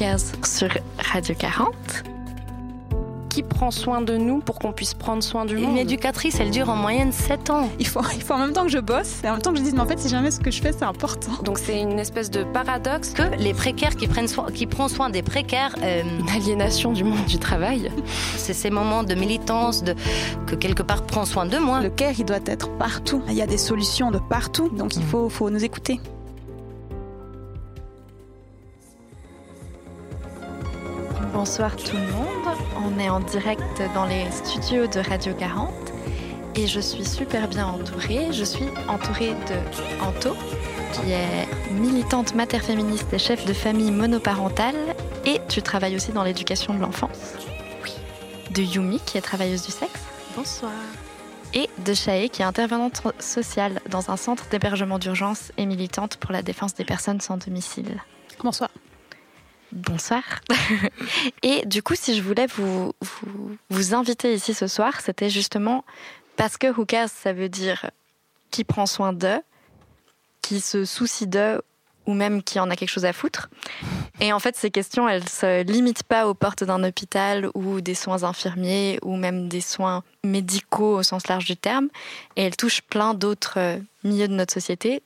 Sur Radio 40 qui prend soin de nous pour qu'on puisse prendre soin du monde? Une éducatrice, elle dure en moyenne 7 ans. Il faut, il faut en même temps que je bosse et en même temps que je dise, mais en fait, si jamais ce que je fais, c'est important. Donc c'est une espèce de paradoxe. Que les précaires qui prennent soin, qui prend soin des précaires. Euh, une aliénation du monde du travail. c'est ces moments de militance, de, que quelque part prend soin de moi. Le care, il doit être partout. Il y a des solutions de partout, donc il faut, faut nous écouter. Bonsoir tout le monde, on est en direct dans les studios de Radio 40 et je suis super bien entourée. Je suis entourée de Anto, qui est militante mater-féministe et chef de famille monoparentale et tu travailles aussi dans l'éducation de l'enfance. Oui. De Yumi, qui est travailleuse du sexe. Bonsoir. Et de Chaé, qui est intervenante sociale dans un centre d'hébergement d'urgence et militante pour la défense des personnes sans domicile. Bonsoir. Bonsoir. Et du coup, si je voulais vous, vous, inviter ici ce soir, c'était justement parce que Hookers, ça veut dire qui prend soin d'eux, qui se soucie d'eux ou même qui en a quelque chose à foutre. Et en fait, ces questions, elles se limitent pas aux portes d'un hôpital ou des soins infirmiers ou même des soins médicaux au sens large du terme. Et elles touchent plein d'autres euh, milieux de notre société,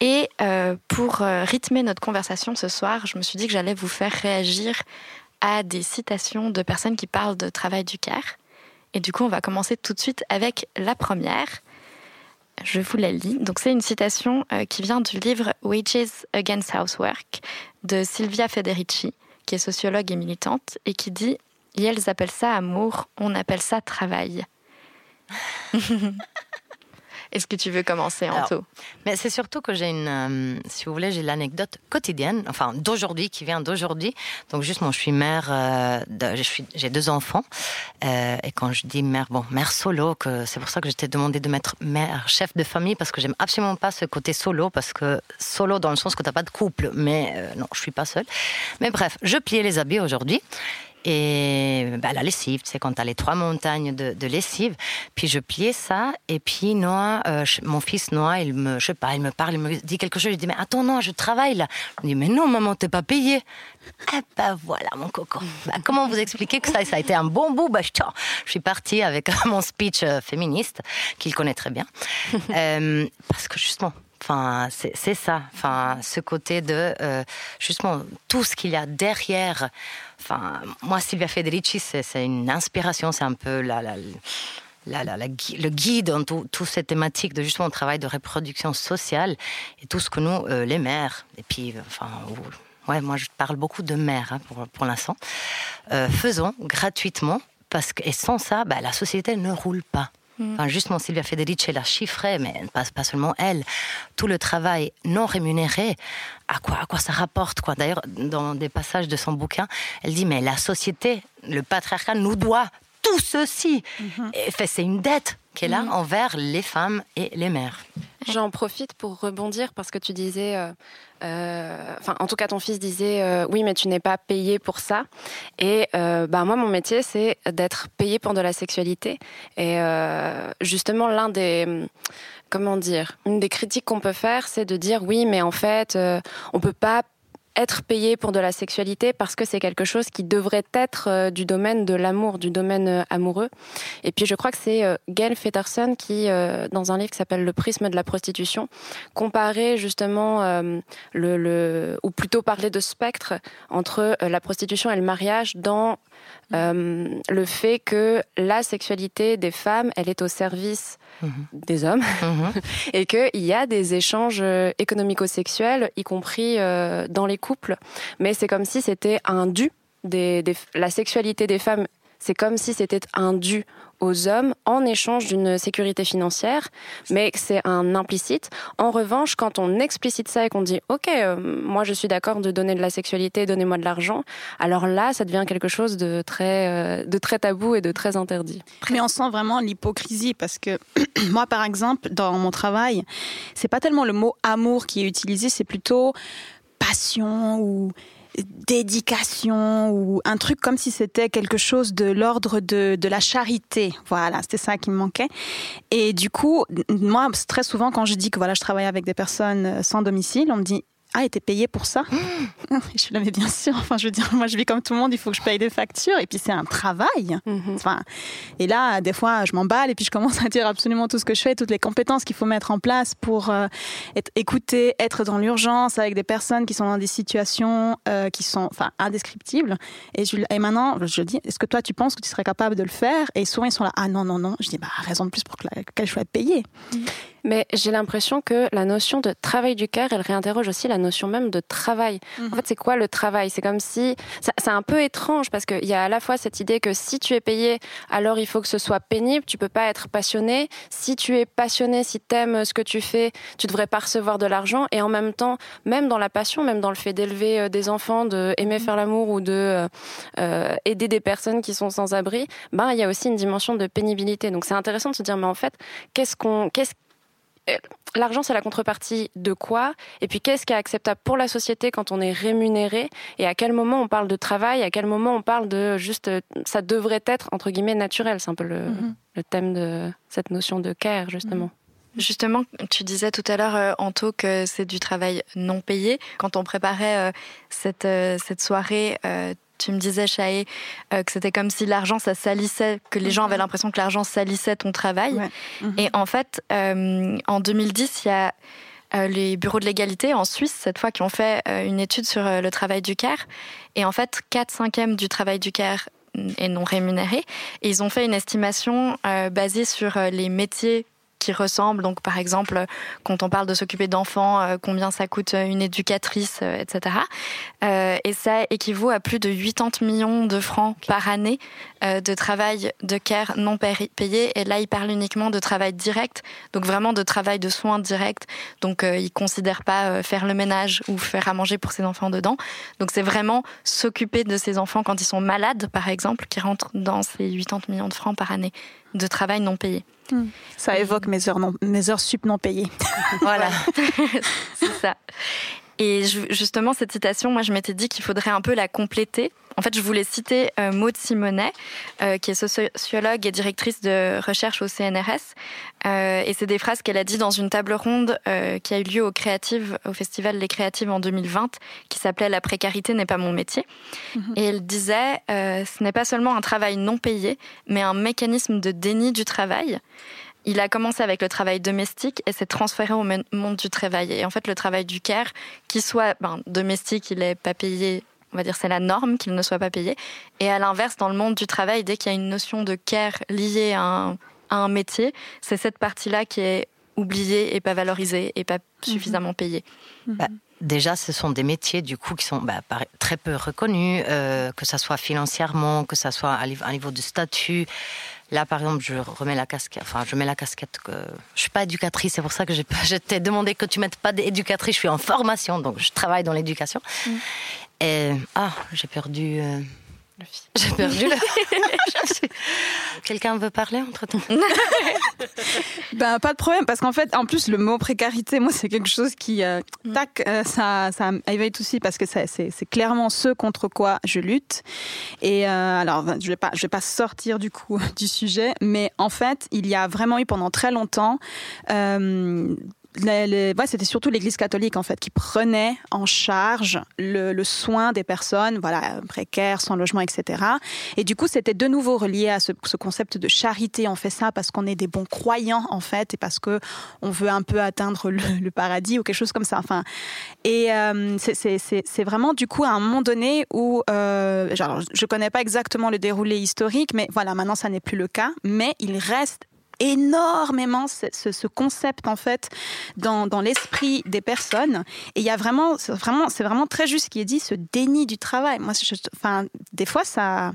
et euh, pour euh, rythmer notre conversation ce soir, je me suis dit que j'allais vous faire réagir à des citations de personnes qui parlent de travail du care. Et du coup, on va commencer tout de suite avec la première. Je vous la lis. Donc, c'est une citation euh, qui vient du livre Wages Against Housework de Silvia Federici, qui est sociologue et militante, et qui dit elles appellent ça amour, on appelle ça travail. Est-ce que tu veux commencer, Anto? Mais c'est surtout que j'ai une, euh, si vous voulez, j'ai l'anecdote quotidienne, enfin d'aujourd'hui, qui vient d'aujourd'hui. Donc juste, moi, je suis mère, euh, j'ai deux enfants, euh, et quand je dis mère, bon, mère solo, que c'est pour ça que je t'ai demandé de mettre mère, chef de famille, parce que j'aime absolument pas ce côté solo, parce que solo dans le sens que t'as pas de couple, mais non, je suis pas seule. Mais bref, je pliais les habits aujourd'hui, et bah, la lessive, sais, quand tu as les trois montagnes de, lessive. Puis je pliais ça, et puis Noah, euh, mon fils Noah, il me, je sais pas, il me parle, il me dit quelque chose, je dis, mais attends, non, je travaille là. Je dis, mais non, maman, t'es pas payé. Eh ben voilà, mon coco. Bah, comment vous expliquer que ça, ça a été un bon bout? Bah, Je suis partie avec mon speech euh, féministe, qu'il connaît très bien. Euh, parce que justement, C'est ça. Enfin, ce côté de justement tout ce qu'il y a derrière Enfin, moi, Silvia Federici, c'est une inspiration, c'est un peu le guide dans toutes ces thématiques de justement travail de reproduction sociale et tout ce que nous, euh, les mères, et puis, enfin, ouais, moi je parle beaucoup de mères hein, pour, l'instant, euh, faisons gratuitement, parce que, et sans ça, bah, la société ne roule pas. Mm. Enfin, justement, Sylvia Federici l'a chiffré, mais pas, pas seulement elle. Tout le travail non rémunéré, à quoi, à quoi ça rapporte quoi? D'ailleurs, dans des passages de son bouquin, elle dit mais la société, le patriarcat nous doit tout ceci. Et fait, c'est une dette qu'elle a mm. envers les femmes et les mères. J'en profite pour rebondir parce que tu disais, euh, euh, enfin, en tout cas, ton fils disait, euh, oui, mais tu n'es pas payé pour ça. Et bah moi, mon métier, c'est d'être payé pour de la sexualité. Et justement, l'un des comment dire, une des critiques qu'on peut faire, c'est de dire oui, mais en fait, on peut pas être payé pour de la sexualité parce que c'est quelque chose qui devrait être euh, du domaine de l'amour, du domaine euh, amoureux. Et puis je crois que c'est euh, Gail Fetterson qui, dans un livre qui s'appelle Le prisme de la prostitution, comparait justement le, le, ou plutôt parlait de spectre entre la prostitution et le mariage dans le fait que la sexualité des femmes, elle est au service Mhm. des hommes, mhm. et qu'il y a des échanges euh, économico-sexuels, y compris euh, dans les couples. Mais c'est comme si c'était un dû. Des, la sexualité des femmes, c'est comme si c'était un dû aux hommes en échange d'une sécurité financière, mais c'est un implicite. En revanche, quand on explicite ça et qu'on dit OK, euh, moi je suis d'accord de donner de la sexualité, donnez-moi de l'argent, alors là, ça devient quelque chose de très, euh, de très tabou et de très interdit. Mais on sent vraiment l'hypocrisie parce que moi, par exemple, dans mon travail, c'est pas tellement le mot amour qui est utilisé, c'est plutôt passion ou dédication ou un truc comme si c'était quelque chose de l'ordre de, de la charité. Voilà, c'était ça qui me manquait. Et du coup, moi, très souvent, quand je dis que voilà, je travaille avec des personnes sans domicile, on me dit ah, et t'es payé pour ça Je suis là, mais bien sûr. Enfin, je veux dire, moi, je vis comme tout le monde. Il faut que je paye des factures. Et puis, c'est un travail. Mhm. Enfin, et là, des fois, je m'emballe et puis je commence à dire absolument tout ce que je fais, toutes les compétences qu'il faut mettre en place pour euh, être écouté, être dans l'urgence avec des personnes qui sont dans des situations euh, qui sont, enfin, indescriptibles. Et, je, et maintenant, je dis, est-ce que toi, tu penses que tu serais capable de le faire? Et souvent, ils sont là, ah non, non, non. Je dis, bah, raison de plus pour que la- qu'elle soit payée. Mais j'ai l'impression que la notion de travail du cœur, elle réinterroge aussi la notion même de travail. En fait, c'est quoi le travail? C'est comme si... C'est un peu étrange parce qu'il y a à la fois cette idée que si tu es payé, alors il faut que ce soit pénible, tu peux pas être passionné. Si tu es passionné, si tu aimes ce que tu fais, tu devrais pas recevoir de l'argent. Et en même temps, même dans la passion, même dans le fait d'élever euh, des enfants, de aimer faire l'amour ou de euh, euh, aider des personnes qui sont sans abri, ben il y a aussi une dimension de pénibilité. Donc c'est intéressant de se dire, mais en fait, qu'est-ce qu'on, qu'est-ce L'argent, c'est la contrepartie de quoi? Et puis, qu'est-ce qui est acceptable pour la société quand on est rémunéré? Et à quel moment on parle de travail? À quel moment on parle de juste, euh, ça devrait être entre guillemets naturel? C'est un peu le, le thème de cette notion de care, justement. Justement, tu disais tout à l'heure, euh, Anto, que c'est du travail non payé. Quand on préparait euh, cette, euh, cette soirée, euh, tu me disais, Chaé, euh, que c'était comme si l'argent, ça salissait, que les gens avaient l'impression que l'argent salissait ton travail. Ouais. Mhm. Et en fait, euh, en 2010, il y a euh, les bureaux de l'égalité en Suisse, cette fois, qui ont fait une étude sur le travail du CARE. Et en fait, 4 cinquièmes du travail du CARE est non rémunéré. Et ils ont fait une estimation basée sur les métiers qui ressemblent. Donc, par exemple, quand on parle de s'occuper d'enfants, euh, combien ça coûte euh, une éducatrice, euh, etc. Et ça équivaut à plus de 80 millions de francs par année de travail de care non payé-. Et là, il parle uniquement de travail direct, donc vraiment de travail de soins direct. Donc, il considère pas faire le ménage ou faire à manger pour ses enfants dedans. Donc, c'est vraiment s'occuper de ses enfants quand ils sont malades, par exemple, qui rentrent dans ces 80 millions de francs par année de travail non payé. Ça évoque mes heures, non, mes heures sup non payées. Voilà, c'est ça. Et ju- justement, cette citation, moi, je m'étais dit qu'il faudrait un peu la compléter. En fait, je voulais citer euh, Maud Simonet, euh, qui est sociologue et directrice de recherche au CNRS. Euh, et c'est des phrases qu'elle a dit dans une table ronde euh, qui a eu lieu au Créative, au Festival Les Créatives en 2020, qui s'appelait La précarité n'est pas mon métier. Et elle disait, ce n'est pas seulement un travail non payé, mais un mécanisme de déni du travail. Il a commencé avec le travail domestique et s'est transféré au monde du travail. Et en fait, le travail du care, qu'il soit ben, domestique, il n'est pas payé, on va dire c'est la norme qu'il ne soit pas payé. Et à l'inverse, dans le monde du travail, dès qu'il y a une notion de care liée à un, à un métier, c'est cette partie-là qui est oubliée et pas valorisée et pas suffisamment payée. Bah, déjà, ce sont des métiers du coup qui sont bah, très peu reconnus, euh, que ça soit financièrement, que ça soit à, à niveau de statut. Là, par exemple, je remets la casquette. Enfin, je mets la casquette que je suis pas éducatrice. C'est pour ça que j'ai pas- je t'ai demandé que tu mettes pas d'éducatrice. Je suis en formation, donc je travaille dans l'éducation. Et ah, j'ai perdu. euh, J'ai perdu le. Quelqu'un veut parler entre temps Ben, pas de problème, parce qu'en fait, en plus, le mot précarité, moi, c'est quelque chose qui, euh, tac, euh, ça, ça éveille aussi, parce que c'est clairement ce contre quoi je lutte. Et euh, alors, ben, je vais pas, je vais pas sortir du coup du sujet, mais en fait, il y a vraiment eu pendant très longtemps. C'était surtout l'Église catholique en fait qui prenait en charge le, soin des personnes, voilà, précaires, sans logement, etc. Et du coup, c'était de nouveau relié à ce, ce concept de charité. On fait ça parce qu'on est des bons croyants en fait, et parce que on veut un peu atteindre le, paradis ou quelque chose comme ça. Enfin, et euh, c'est vraiment du coup à un moment donné où, euh, genre, je connais pas exactement le déroulé historique, mais voilà, maintenant ça n'est plus le cas. Mais il reste énormément ce, ce- ce concept en fait dans, dans l'esprit des personnes. Et il y a vraiment c'est vraiment vraiment très juste ce qui est dit ce déni du travail. Moi enfin des fois ça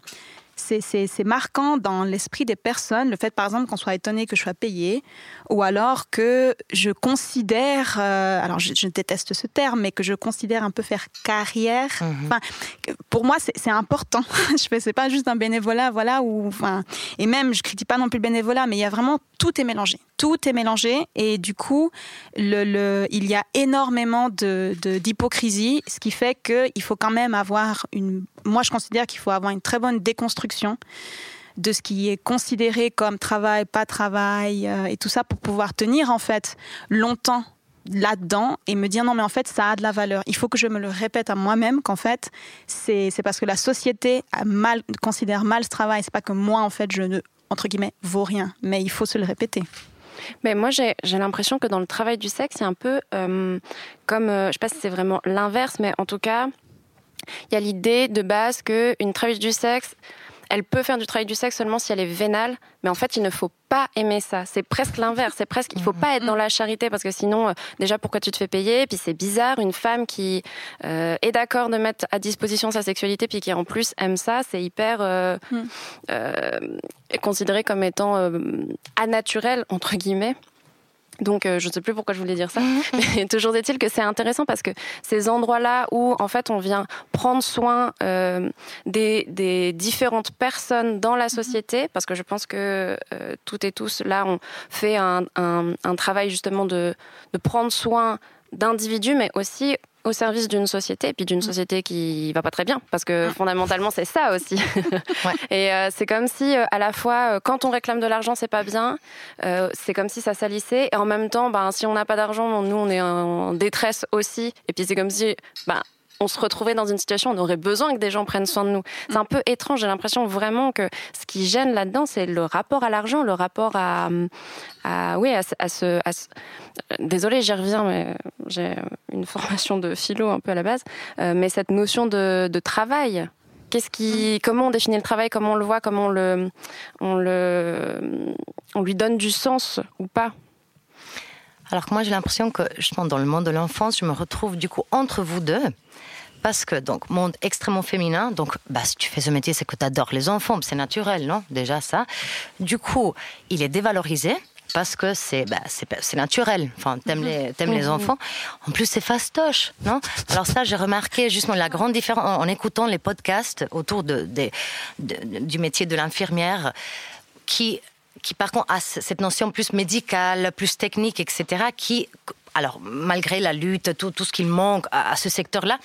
c'est- marquant dans l'esprit des personnes, le fait par exemple qu'on soit étonné que je sois payé, ou alors que je considère, euh, alors je, je déteste ce terme, mais que je considère un peu faire carrière. Enfin, que pour moi c'est important. je c'est pas juste un bénévolat, voilà, ou enfin, et même je critique pas non plus le bénévolat, mais il y a vraiment tout est mélangé, tout est mélangé, et du coup il y a énormément de de- d'hypocrisie, ce qui fait que il faut quand même avoir une, moi je considère qu'il faut avoir une très bonne déconstruction de ce qui est considéré comme travail, pas travail, euh, et tout ça pour pouvoir tenir en fait longtemps là-dedans et me dire non mais en fait ça a de la valeur. Il faut que je me le répète à moi-même qu'en fait c'est parce que la société a mal, considère mal ce travail. C'est pas que moi en fait je ne entre guillemets vaut rien, mais il faut se le répéter. Mais moi, j'ai l'impression que dans le travail du sexe, c'est un peu euh, comme, euh, je sais pas si c'est vraiment l'inverse, mais en tout cas, il y a l'idée de base qu'une travailleuse du sexe, elle peut faire du travail du sexe seulement si elle est vénale, mais en fait, il ne faut pas aimer ça. C'est presque l'inverse. C'est presque, il faut pas être dans la charité parce que sinon, euh, déjà, pourquoi tu te fais payer? Puis c'est bizarre, une femme qui euh, est d'accord de mettre à disposition sa sexualité, puis qui en plus aime ça, c'est hyper euh, mm. considéré comme étant anaturel entre guillemets. Donc, euh, je ne sais plus pourquoi je voulais dire ça, mais toujours est-il que c'est intéressant parce que ces endroits-là où, en fait, on vient prendre soin euh, des, différentes personnes dans la société, parce que je pense que euh, toutes et tous, là, on fait un, travail justement de, de prendre soin d'individus, mais aussi au service d'une société, et puis d'une mm. société qui va pas très bien, parce que mm. fondamentalement c'est ça aussi. Et euh, c'est comme si euh, à la fois euh, quand on réclame de l'argent c'est pas bien, c'est comme si ça salissait, et en même temps, ben, si on n'a pas d'argent, nous on est en détresse aussi, et puis c'est comme si ben, on se retrouvait dans une situation où on aurait besoin que des gens prennent soin de nous. C'est un peu étrange. J'ai l'impression vraiment que ce qui gêne là-dedans, c'est le rapport à l'argent, le rapport à, oui, à, ce, désolé, j'y reviens, mais j'ai une formation de philo un peu à la base, euh, mais cette notion de, travail. Qu'est-ce qui, comment on définit le travail, comment on le voit, comment on le, on le, on lui donne du sens ou pas? Alors que moi, j'ai l'impression que justement dans le monde de l'enfance, je me retrouve du coup entre vous deux parce que donc monde extrêmement féminin donc bah si tu fais ce métier c'est que tu adores les enfants c'est naturel non? Déjà ça du coup il est dévalorisé parce que c'est bah, c'est naturel. Enfin, t'aimes mhm. les aimes les mhm. enfants. En plus, c'est fastoche, non? Alors ça, j'ai remarqué justement la grande différence en, écoutant les podcasts autour de, du métier de l'infirmière, qui qui par contre a cette notion plus médicale, plus technique, etc. Qui alors malgré la lutte, tout, tout ce qu'il manque à, ce secteur-là,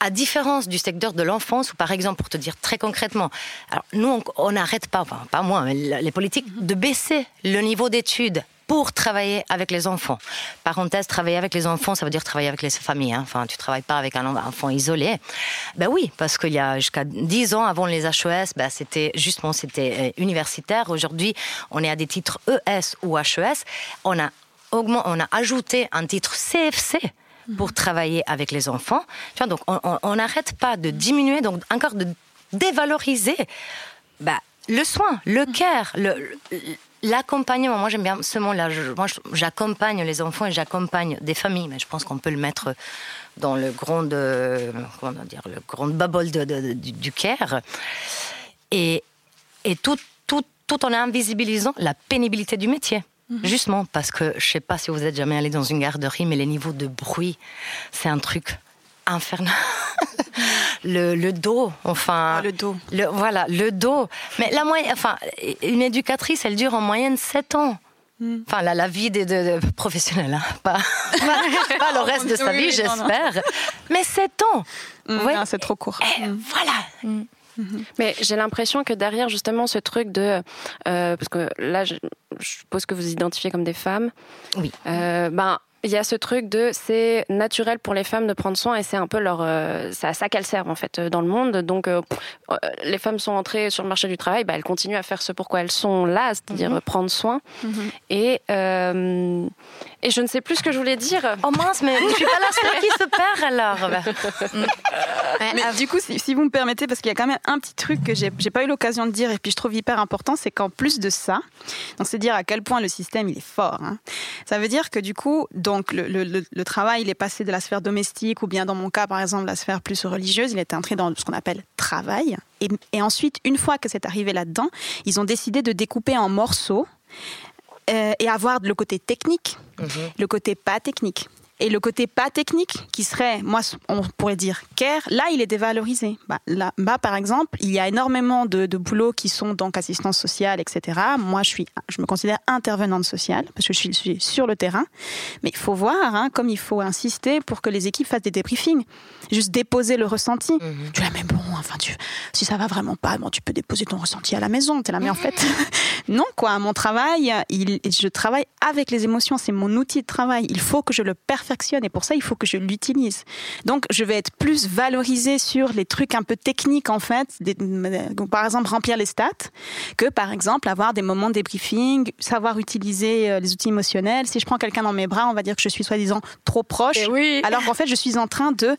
à différence du secteur de l'enfance, où par exemple, pour te dire très concrètement, alors nous, on n'arrête pas, enfin, pas moi, mais les politiques, de baisser le niveau d'études pour travailler avec les enfants. Parenthèse, travailler avec les enfants, ça veut dire travailler avec les familles. Hein. Enfin, tu travailles pas avec un enfant isolé. Ben oui, parce qu'il y a jusqu'à 10 ans avant les HES, ben c'était justement c'était euh, universitaire. Aujourd'hui, on est à des titres ES ou HES. On a on a ajouté un titre CFC pour mhm. travailler avec les enfants. donc on n'arrête pas de diminuer, donc encore de dévaloriser bah, le soin, le mhm. care, l'accompagnement. Moi j'aime bien ce mot-là. Moi j'accompagne les enfants et j'accompagne des familles, mais je pense qu'on peut le mettre dans le grand, comment dire, le grand bubble du, care. Et, et tout, tout, tout en invisibilisant la pénibilité du métier. Mhm. Justement parce que je sais pas si vous êtes jamais allé dans une garderie, mais les niveaux de bruit, c'est un truc infernal. le, dos, enfin. Ah, le dos. Le, voilà, le dos. Mais la moyenne, enfin, une éducatrice, elle dure en moyenne 7 ans. Mhm. Enfin, la, la vie des de, professionnels, hein. pas, pas, le reste de sa vie, j'espère. Mais 7 ans. Mhm. c'est trop court. Eh, voilà. Mais j'ai l'impression que derrière justement ce truc de, euh, parce que là, je, suppose que vous identifiez comme des femmes. Oui. Euh, ben il y a ce truc de c'est naturel pour les femmes de prendre soin et c'est un peu leur euh, c'est à ça qu'elles servent en fait dans le monde donc euh, euh, les femmes sont entrées sur le marché du travail bah, elles continuent à faire ce pourquoi elles sont là c'est-à-dire mhm. prendre soin mhm. et et je ne sais plus ce que je voulais dire oh mince mais je suis pas la seule qui se perd alors mais du coup si, si, vous me permettez parce qu'il y a quand même un petit truc que j'ai pas eu l'occasion de dire et puis je trouve hyper important c'est qu'en plus de ça donc c'est dire à quel point le système il est fort hein. ça veut dire que du coup donc le, travail, il est passé de la sphère domestique ou bien dans mon cas, par exemple, la sphère plus religieuse, il est entré dans ce qu'on appelle travail. Et, ensuite, une fois que c'est arrivé là-dedans, ils ont décidé de découper en morceaux euh, et avoir le côté technique, mhm. le côté pas technique. Et le côté pas technique, qui serait, moi, on pourrait dire care, là, il est dévalorisé. Bah, là, bah, par exemple, il y a énormément de, de boulots qui sont donc assistance sociale, etc. Moi, je suis, je me considère intervenante sociale parce que je suis, je suis sur le terrain. Mais il faut voir, hein, comme il faut insister pour que les équipes fassent des débriefings. Juste déposer le ressenti. Tu dis, mais bon, enfin, tu, si ça va vraiment pas, bon, tu peux déposer ton ressenti à la maison. T'es là, mais en fait, non, quoi. Mon travail, il, je travaille avec les émotions. C'est mon outil de travail. Il faut que je le perfectionne et pour ça, il faut que je l'utilise. Donc, je vais être plus valorisée sur les trucs un peu techniques, en fait, par exemple remplir les stats, que par exemple avoir des moments de débriefing, savoir utiliser euh, les outils émotionnels. Si je prends quelqu'un dans mes bras, on va dire que je suis soi-disant trop proche, Eh oui. alors qu'en fait, je suis en train de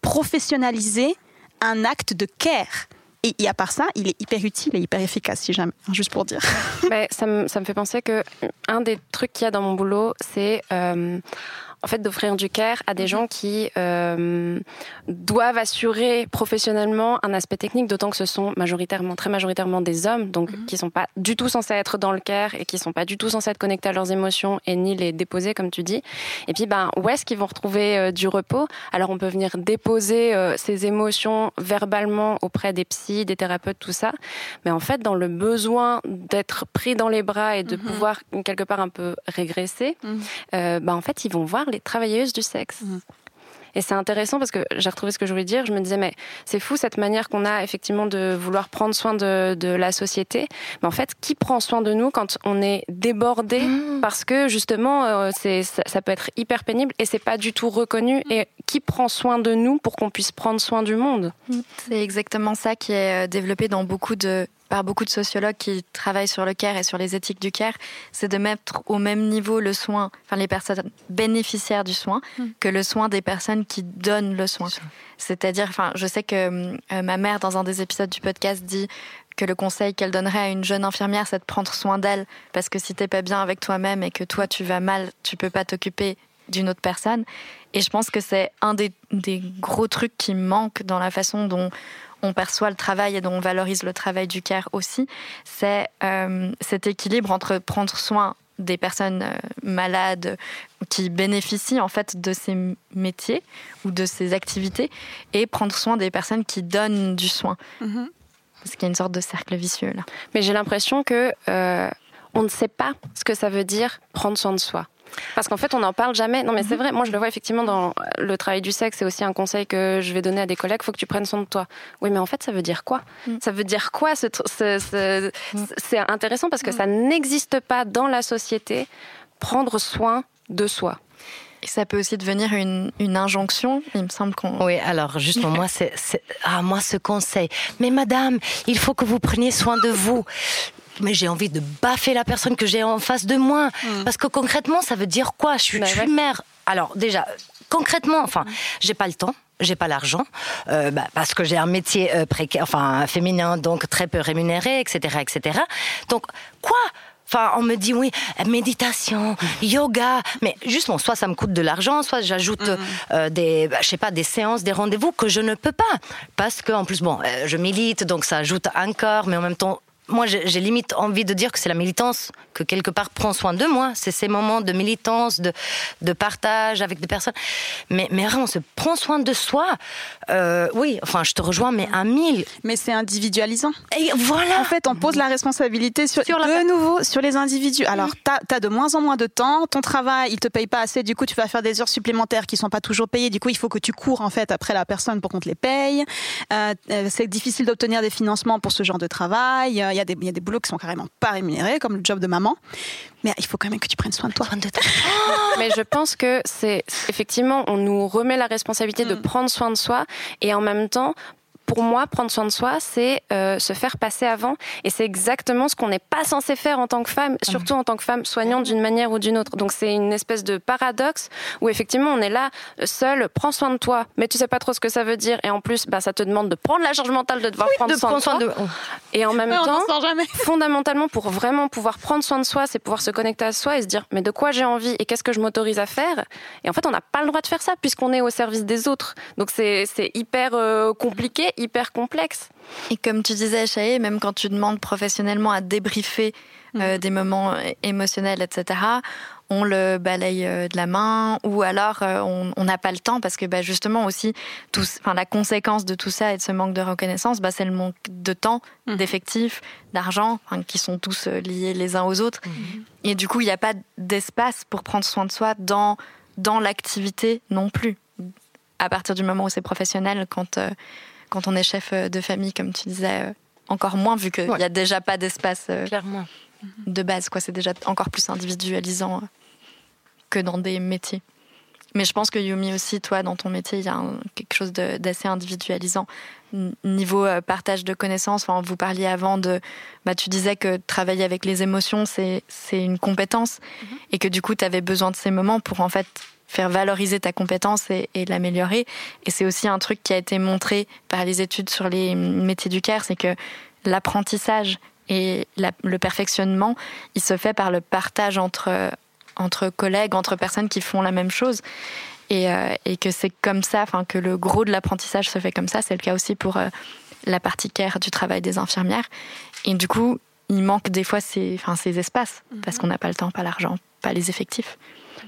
professionnaliser un acte de care. Et, et à part ça, il est hyper utile et hyper efficace, si jamais, hein, juste pour dire. Mais ça, me, ça me fait penser que un des trucs qu'il y a dans mon boulot, c'est euh, en fait d'offrir du care à des gens qui euh, doivent assurer professionnellement un aspect technique, d'autant que ce sont majoritairement, très majoritairement des hommes, donc qui sont pas du tout censés être dans le care et qui sont pas du tout censés être connectés à leurs émotions et ni les déposer comme tu dis. Et puis ben où est-ce qu'ils vont retrouver euh, du repos? Alors on peut venir déposer euh, ces émotions verbalement auprès des psys, des thérapeutes, tout ça, mais en fait dans le besoin d'être pris dans les bras et de pouvoir quelque part un peu régresser, euh, ben en fait ils vont voir les travailleuses du sexe. Et c'est intéressant parce que j'ai retrouvé ce que je voulais dire. Je me disais, mais c'est fou cette manière qu'on a effectivement de vouloir prendre soin de, de la société. Mais en fait, qui prend soin de nous quand on est débordé Parce que justement, euh, c'est, ça, ça peut être hyper pénible et c'est pas du tout reconnu. Et qui prend soin de nous pour qu'on puisse prendre soin du monde? C'est exactement ça qui est euh, développé dans beaucoup de par beaucoup de sociologues qui travaillent sur le care et sur les éthiques du care, c'est de mettre au même niveau le soin, enfin les personnes bénéficiaires du soin, que le soin des personnes qui donnent le soin. C'est-à-dire, enfin, je sais que euh, ma mère, dans un des épisodes du podcast, dit que le conseil qu'elle donnerait à une jeune infirmière, c'est de prendre soin d'elle, parce que si t'es pas bien avec toi-même et que toi tu vas mal, tu peux pas t'occuper d'une autre personne. Et je pense que c'est un des, des gros trucs qui manque dans la façon dont on perçoit le travail et dont on valorise le travail du care aussi, c'est euh, cet équilibre entre prendre soin des personnes euh, malades qui bénéficient en fait de ces métiers ou de ces activités et prendre soin des personnes qui donnent du soin. Parce qu'il y a une sorte de cercle vicieux là. Mais j'ai l'impression que euh, on ne sait pas ce que ça veut dire prendre soin de soi. Parce qu'en fait, on n'en parle jamais. Non, mais c'est vrai, moi je le vois effectivement dans le travail du sexe, c'est aussi un conseil que je vais donner à des collègues, faut que tu prennes soin de toi. Oui, mais en fait, ça veut dire quoi? Ça veut dire quoi ce tr- ce- ce- C'est intéressant parce que ça n'existe pas dans la société, prendre soin de soi. Et ça peut aussi devenir une, une injonction. Il me semble qu'on. Oui, alors justement, moi, c'est, c'est- ah, moi, ce conseil. Mais madame, il faut que vous preniez soin de vous. Mais j'ai envie de baffer la personne que j'ai en face de moi. Parce que concrètement, ça veut dire quoi? Je suis, Bah je suis ouais. mère. Alors, déjà, concrètement, enfin, j'ai pas le temps. J'ai pas l'argent euh, bah, parce que j'ai un métier euh, précaire, enfin féminin, donc très peu rémunéré, etc., etc. Donc quoi? Enfin, on me dit oui, méditation, yoga, mais justement, soit ça me coûte de l'argent, soit j'ajoute euh, des, bah, je sais pas, des séances, des rendez-vous que je ne peux pas, parce que en plus, bon, euh, je milite, donc ça ajoute encore, mais en même temps. Moi, j'ai limite envie de dire que c'est la militance que quelque part prend soin de moi. C'est ces moments de militance, de, de partage avec des personnes. Mais, mais on se prend soin de soi. Euh, oui, enfin, je te rejoins, mais à mille. Mais c'est individualisant. Et voilà. En fait, on pose la responsabilité sur, Sur la de nouveau sur les individus. Alors, tu as, de moins en moins de temps, ton travail, il te paye pas assez, du coup, tu vas faire des heures supplémentaires qui sont pas toujours payées. Du coup, il faut que tu cours en fait après la personne pour qu'on te les paye. Euh, euh, c'est difficile d'obtenir des financements pour ce genre de travail. Il y, a des- il y a des boulots qui sont carrément pas rémunérés, comme le job de maman. Mais il faut quand même que tu prennes soin de toi. Soin de toi. Mais je pense que c'est effectivement, on nous remet la responsabilité de prendre soin de soi et en même temps. Pour moi, prendre soin de soi, c'est euh, se faire passer avant. Et c'est exactement ce qu'on n'est pas censé faire en tant que femme, surtout en tant que femme soignante d'une manière ou d'une autre. Donc c'est une espèce de paradoxe où effectivement on est là, euh, seul, prends soin de toi, mais tu sais pas trop ce que ça veut dire. Et en plus, bah, ça te demande de prendre la charge mentale de devoir prendre de soin prendre de toi. de. Et en même Mais temps, fondamentalement, pour vraiment pouvoir prendre soin de soi, c'est pouvoir se connecter à soi et se dire mais de quoi j'ai envie et qu'est-ce que je m'autorise à faire? Et en fait, on n'a pas le droit de faire ça puisqu'on est au service des autres. Donc c'est c'est hyper euh, compliqué, hyper complexe. Et comme tu disais, Chaé, même quand tu demandes professionnellement à débriefer euh, des moments émotionnels, etc., on le balaye euh, de la main, ou alors euh, on n'a pas le temps parce que bah, justement aussi, tout, la conséquence de tout ça et de ce manque de reconnaissance, bah, c'est le manque de temps, mmh. d'effectifs, d'argent, qui sont tous liés les uns aux autres. Mmh. Et du coup, il n'y a pas d'espace pour prendre soin de soi dans, dans l'activité non plus. À partir du moment où c'est professionnel, quand, quand on est chef de famille, comme tu disais, encore moins, vu qu'il n'y a déjà pas d'espace. Clairement de base. quoi. C'est déjà encore plus individualisant euh, que dans des métiers. Mais je pense que Yumi aussi, toi, dans ton métier, il y a quelque chose d'assez individualisant. Niveau euh, partage de connaissances, enfin, vous parliez avant de... Bah, tu disais que travailler avec les émotions, c'est une compétence. Mm-hmm. Et que du coup, tu avais besoin de ces moments pour en fait faire valoriser ta compétence et, et l'améliorer. Et c'est aussi un truc qui a été montré par les études sur les métiers du CARE, c'est que l'apprentissage et le perfectionnement, il se fait par le partage entre, entre collègues, entre personnes qui font la même chose. Et, euh, et que c'est comme ça, enfin que le gros de l'apprentissage se fait comme ça. C'est le cas aussi pour euh, la partie care du travail des infirmières. Et du coup, il manque des fois ces, enfin, ces espaces parce mhm. qu'on n'a pas le temps, pas l'argent, pas les effectifs.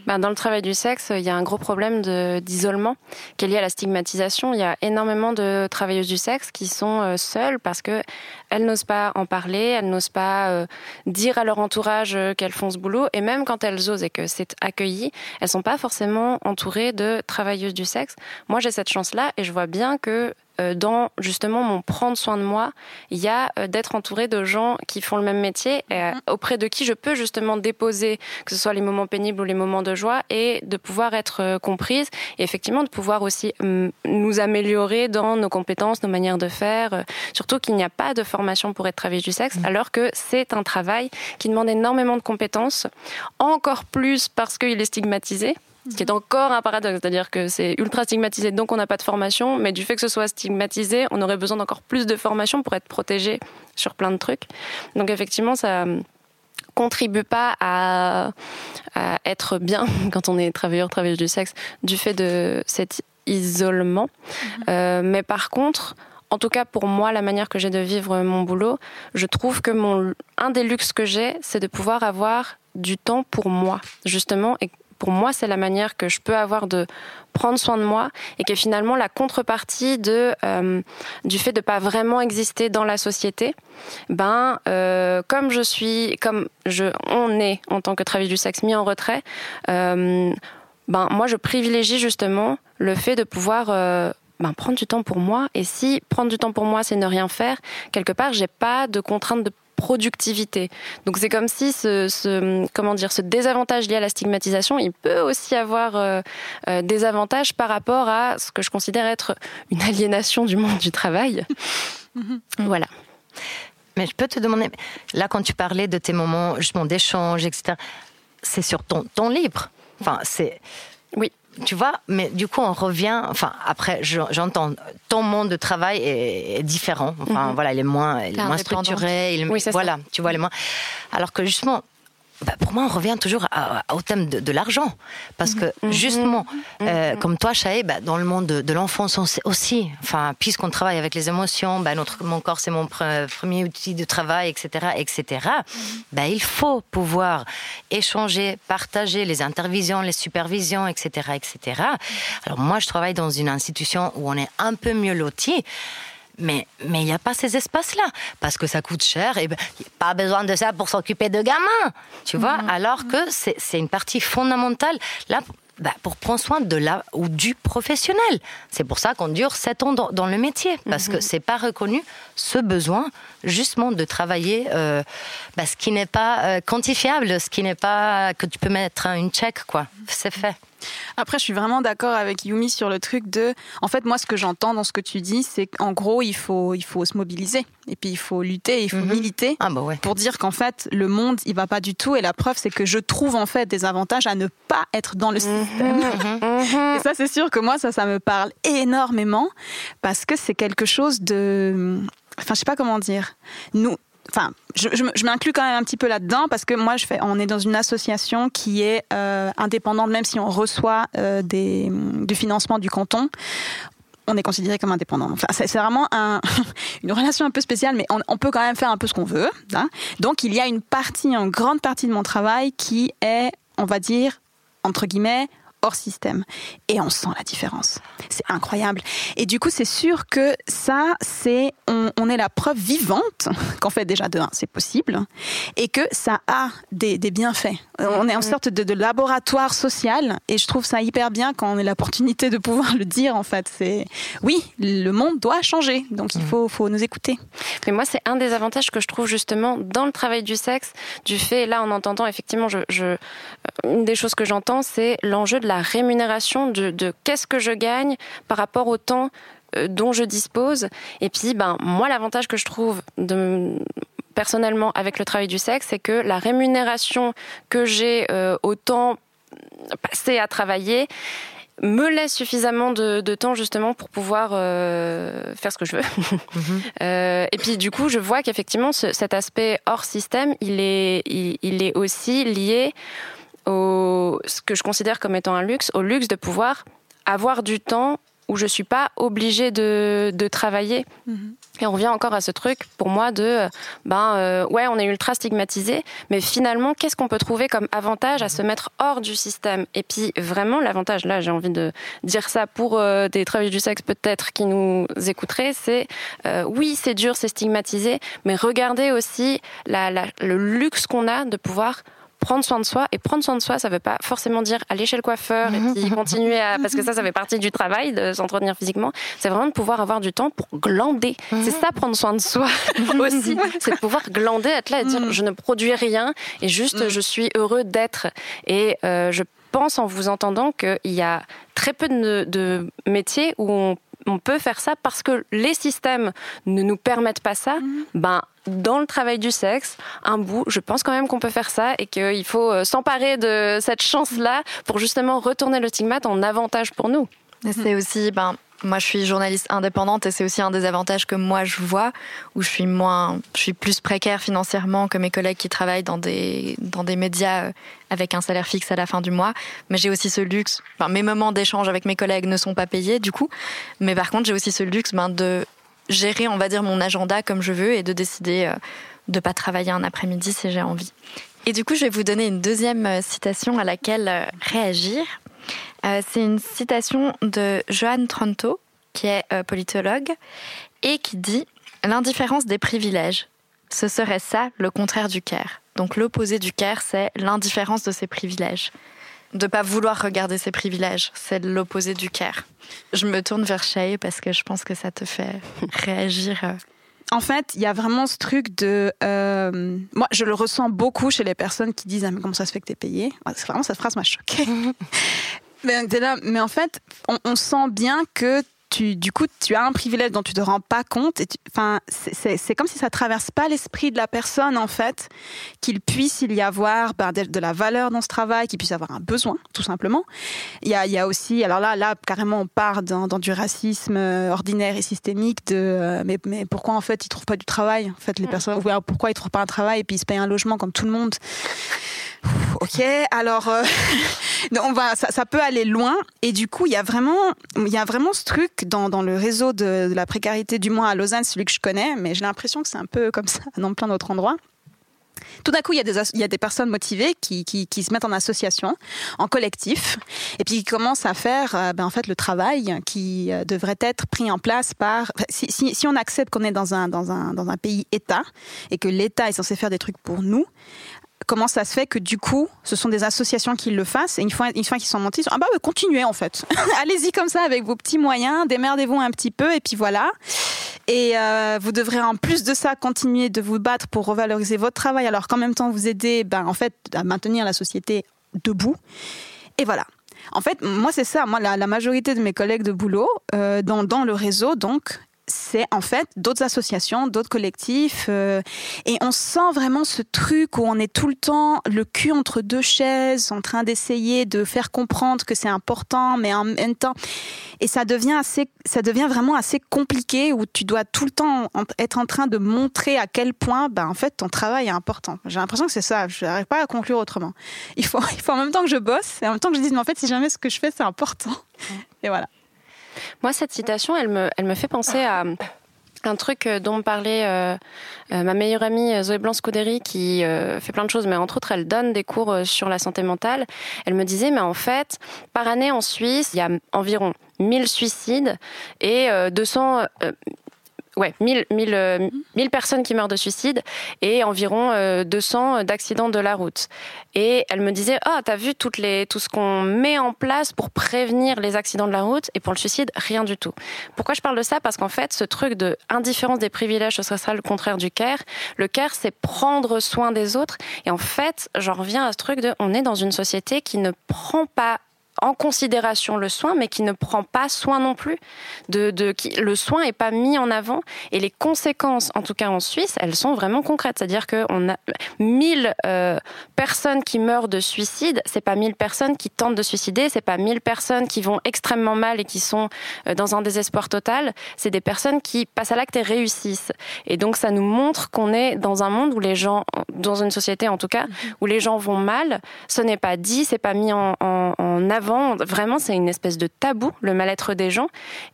Ben, dans le travail du sexe, il y a un gros problème d'isolement qui est lié à la stigmatisation. Il y a énormément de travailleuses du sexe qui sont euh, seules parce que elles n'osent pas en parler, elles n'osent pas euh, dire à leur entourage euh, qu'elles font ce boulot. Et même quand elles osent et que c'est accueilli, elles sont pas forcément entourées de travailleuses du sexe. Moi, j'ai cette chance-là et je vois bien que dans justement mon prendre soin de moi, il y a euh, d'être entouré de gens qui font le même métier, et, euh, mhm. auprès de qui je peux justement déposer, que ce soit les moments pénibles ou les moments de joie, et de pouvoir être comprise, et effectivement de pouvoir aussi mm, nous améliorer dans nos compétences, nos manières de faire, surtout qu'il n'y a pas de formation pour être travailleuse du sexe, mhm. alors que c'est un travail qui demande énormément de compétences, encore plus parce qu'il est stigmatisé ce qui est encore un paradoxe, c'est-à-dire que c'est ultra stigmatisé, donc on n'a pas de formation, mais du fait que ce soit stigmatisé, on aurait besoin d'encore plus de formation pour être protégé sur plein de trucs. Donc effectivement, ça contribue pas à, être bien quand on est travailleur, travailleuse du sexe, du fait de cet isolement. Mm-hmm. Euh, mais par contre, en tout cas pour moi, la manière que j'ai de vivre mon boulot, je trouve que mon, un des luxes que j'ai, c'est de pouvoir avoir du temps pour moi, justement, et pour moi, c'est la manière que je peux avoir de prendre soin de moi et que finalement la contrepartie euh, du fait de pas vraiment exister dans la société, ben euh, comme je suis, comme on est en tant que travailleuse du sexe mis en retrait, euh, ben moi je privilégie justement le fait de pouvoir ben, prendre du temps pour moi. Et si prendre du temps pour moi, c'est ne rien faire, quelque part, j'ai pas de contrainte de productivité. Donc c'est comme si ce, comment dire ce désavantage lié à la stigmatisation, il peut aussi avoir euh, euh, des avantages par rapport à ce que je considère être une aliénation du monde du travail. Mhm. voilà. Mais je peux te demander, là quand tu parlais de tes moments justement d'échange, etc., c'est sur ton temps libre. Enfin, c'est oui tu vois, mais du coup, on revient. Enfin, après, j'entends, ton monde de travail est, différent. Enfin, mhm. voilà, il est moins, il est moins structuré. Il, voilà, tu vois, les moins. Alors que justement, bah, pour moi, on revient toujours au thème de, l'argent. Parce que, mhm. justement, mhm. Euh, comme toi, Chaé, bah, dans le monde de, l'enfance aussi, enfin, puisqu'on travaille avec les émotions, bah, notre, mon corps, c'est mon premier outil de travail, etc., etc., bah, il faut pouvoir échanger, partager les intervisions, les supervisions, etc., etc. Alors, moi, je travaille dans une institution où on est un peu mieux loti. Mais mais il n'y a pas ces espaces-là parce que ça coûte cher et ben, a pas besoin de ça pour s'occuper de gamins, tu vois? Mhm. Alors que c'est une partie fondamentale là bah, pour prendre soin de la ou du professionnel. C'est pour ça qu'on dure sept ans dans, le métier parce que mhm. c'est pas reconnu ce besoin justement de travailler euh, bah, ce qui n'est pas euh, quantifiable, ce qui n'est pas que tu peux mettre une check quoi. C'est fait. Après, je suis vraiment d'accord avec Yumi sur le truc de. En fait, moi, ce que j'entends dans ce que tu dis, c'est qu'en gros, il faut, il faut se mobiliser. Et puis, il faut lutter, il faut mhm. militer ah bah ouais. pour dire qu'en fait, le monde, il va pas du tout. Et la preuve, c'est que je trouve en fait des avantages à ne pas être dans le mhm. système. Mhm. et ça, c'est sûr que moi, ça, ça me parle énormément parce que c'est quelque chose de. Enfin, je sais pas comment dire. Nous, enfin, je, m'inclus quand même un petit peu là-dedans parce que moi, je fais, on est dans une association qui est euh, indépendante, même si on reçoit euh, des, du financement du canton. On est considéré comme indépendant. C'est vraiment un, une relation un peu spéciale, mais on, peut quand même faire un peu ce qu'on veut. Hein. Donc, il y a une partie, une grande partie de mon travail qui est on va dire, entre guillemets, hors système. Et on sent la différence. C'est incroyable. Et du coup, c'est sûr que ça, c'est, on, est la preuve vivante qu'en fait, déjà, de un, c'est possible et que ça a des, bienfaits. On est en sorte de, laboratoire social et je trouve ça hyper bien quand on a l'opportunité de pouvoir le dire, en fait. C'est, oui, le monde doit changer. Donc, il mmh. faut, faut nous écouter. Mais moi, c'est un des avantages que je trouve justement dans le travail du sexe, du fait, là, en entendant, effectivement, je, je une des choses que j'entends, c'est l'enjeu de la rémunération de, qu'est-ce que je gagne par rapport au temps euh, dont je dispose. Et puis, ben, moi, l'avantage que je trouve de, personnellement avec le travail du sexe, c'est que la rémunération que j'ai euh, au temps passé à travailler, me laisse suffisamment de, temps justement pour pouvoir euh, faire ce que je veux. Mhm. et puis du coup, je vois qu'effectivement, cet aspect hors système, il est, il est aussi lié au, ce que je considère comme étant un luxe, au luxe de pouvoir avoir du temps où je suis pas obligée de, de travailler. Mhm. Et on revient encore à ce truc, pour moi, de ben euh, ouais, on est ultra stigmatisé, mais finalement, qu'est-ce qu'on peut trouver comme avantage à se mettre hors du système? Et puis vraiment, l'avantage, là, j'ai envie de dire ça pour euh, des travailleurs du sexe peut-être qui nous écouteraient, c'est euh, oui, c'est dur, c'est stigmatisé, mais regardez aussi la, la, le luxe qu'on a de pouvoir prendre soin de soi. Et prendre soin de soi, ça ne veut pas forcément dire aller chez le coiffeur et puis continuer à. Parce que ça, ça fait partie du travail de s'entretenir physiquement. C'est vraiment de pouvoir avoir du temps pour glander. C'est ça, prendre soin de soi aussi. C'est de pouvoir glander, être là et dire je ne produis rien et juste je suis heureux d'être. Et euh, je pense en vous entendant qu'il y a très peu de, de métiers où on on peut faire ça parce que les systèmes ne nous permettent pas ça, mhm. ben dans le travail du sexe, un bout, je pense quand même qu'on peut faire ça et qu'il faut euh, s'emparer de cette chance-là pour justement retourner le stigmate en avantage pour nous. C'est aussi ben, moi, je suis journaliste indépendante et c'est aussi un des avantages que moi je vois, où je suis moins, je suis plus précaire financièrement que mes collègues qui travaillent dans des dans des médias euh, avec un salaire fixe à la fin du mois. Mais j'ai aussi ce luxe. Mes moments d'échange avec mes collègues ne sont pas payés du coup. Mais par contre, j'ai aussi ce luxe ben, de gérer, on va dire, mon agenda comme je veux et de décider euh, de pas travailler un après-midi si j'ai envie. Et du coup, je vais vous donner une deuxième euh, citation à laquelle réagir. Euh, c'est une citation de Johan Tronto, qui est euh, politologue, et qui dit L'indifférence des privilèges, ce serait ça le contraire du care. Donc l'opposé du care, c'est l'indifférence de ses privilèges. De pas vouloir regarder ses privilèges, c'est l'opposé du care. Je me tourne vers Shay parce que je pense que ça te fait réagir. Euh. En fait, il y a vraiment ce truc de. moi, je le ressens beaucoup chez les personnes qui disent ah, mais comment ça se fait que tu es payé Vraiment, cette phrase m'a choquée. Mais, mais en fait, on, sent bien que tu, du coup, tu as un privilège dont tu te rends pas compte. Et enfin, c'est comme si ça traverse pas l'esprit de la personne, en fait, qu'il puisse y avoir ben, de, la valeur dans ce travail, qu'il puisse avoir un besoin, tout simplement. Il y a, il y a aussi, alors là, là, carrément, on part dans, du racisme euh, ordinaire et systémique de, euh, mais, mais pourquoi, en fait, ils trouvent pas du travail, en fait, les mm. personnes, ou pourquoi ils trouvent pas un travail et puis ils se payent un logement comme tout le monde? Ok, alors euh, on va, ça, peut aller loin et du coup il y a vraiment, il y a vraiment ce truc dans, le réseau de, la précarité du moins à Lausanne, celui que je connais, mais j'ai l'impression que c'est un peu comme ça dans plein d'autres endroits. Tout d'un coup, il y, a des, personnes motivées qui, se mettent en association, en collectif, et puis qui commencent à faire euh, ben, en fait, le travail qui euh, devrait être pris en place par... Si, on accepte qu'on est dans un pays État, et que l'État est censé faire des trucs pour nous, comment ça se fait que du coup, ce sont des associations qui le fassent et une fois, une fois qu'ils sont montés, ils sont, ah bah continuez en fait. Allez-y comme ça avec vos petits moyens, démerdez-vous un petit peu et puis voilà. Et euh, vous devrez en plus de ça continuer de vous battre pour revaloriser votre travail alors qu'en même temps vous aidez ben, en fait à maintenir la société debout. Et voilà. En fait, moi c'est ça. Moi, la, majorité de mes collègues de boulot euh, dans, dans le réseau, donc, c'est en fait d'autres associations, d'autres collectifs, euh, et on sent vraiment ce truc où on est tout le temps le cul entre deux chaises, en train d'essayer de faire comprendre que c'est important, mais en même temps, et ça devient assez, ça devient vraiment assez compliqué où tu dois tout le temps être en train de montrer à quel point, ben en fait, ton travail est important. J'ai l'impression que c'est ça. Je n'arrive pas à conclure autrement. Il faut, il faut en même temps que je bosse, et en même temps que je dise, mais en fait, si jamais ce que je fais, c'est important. Et voilà. Moi, cette citation, elle me, elle me fait penser à un truc euh, dont me parlait euh, euh, ma meilleure amie Zoé Blanc-Scuderi qui fait plein de choses, mais entre autres elle donne des cours sur la santé mentale. Elle me disait, mais en fait, par année en Suisse, il y a environ 1000 suicides et 200 ouais, 1000, 1000, euh, personnes qui meurent de suicide et environ 200 euh, d'accidents de la route. Et elle me disait, ah, oh, t'as vu toutes les, tout ce qu'on met en place pour prévenir les accidents de la route et pour le suicide, rien du tout. Pourquoi je parle de ça? Parce qu'en fait, ce truc de indifférence des privilèges, ce serait le contraire du care. Le care, c'est prendre soin des autres. Et en fait, j'en reviens à ce truc de, on est dans une société qui ne prend pas en considération le soin, mais qui ne prend pas soin non plus. De, de qui, le soin n'est pas mis en avant et les conséquences, en tout cas en Suisse, elles sont vraiment concrètes. C'est-à-dire qu'on a 1000 euh, personnes qui meurent de suicide, c'est pas 1000 personnes qui tentent de suicider, c'est pas 1000 personnes qui vont extrêmement mal et qui sont euh, dans un désespoir total. C'est des personnes qui passent à l'acte et réussissent. Et donc ça nous montre qu'on est dans un monde où les gens, dans une société en tout cas, mm-hmm. où les gens vont mal. Ce n'est pas dit, c'est pas mis en, en, en avant vraiment, c'est une espèce de tabou, le mal-être des gens.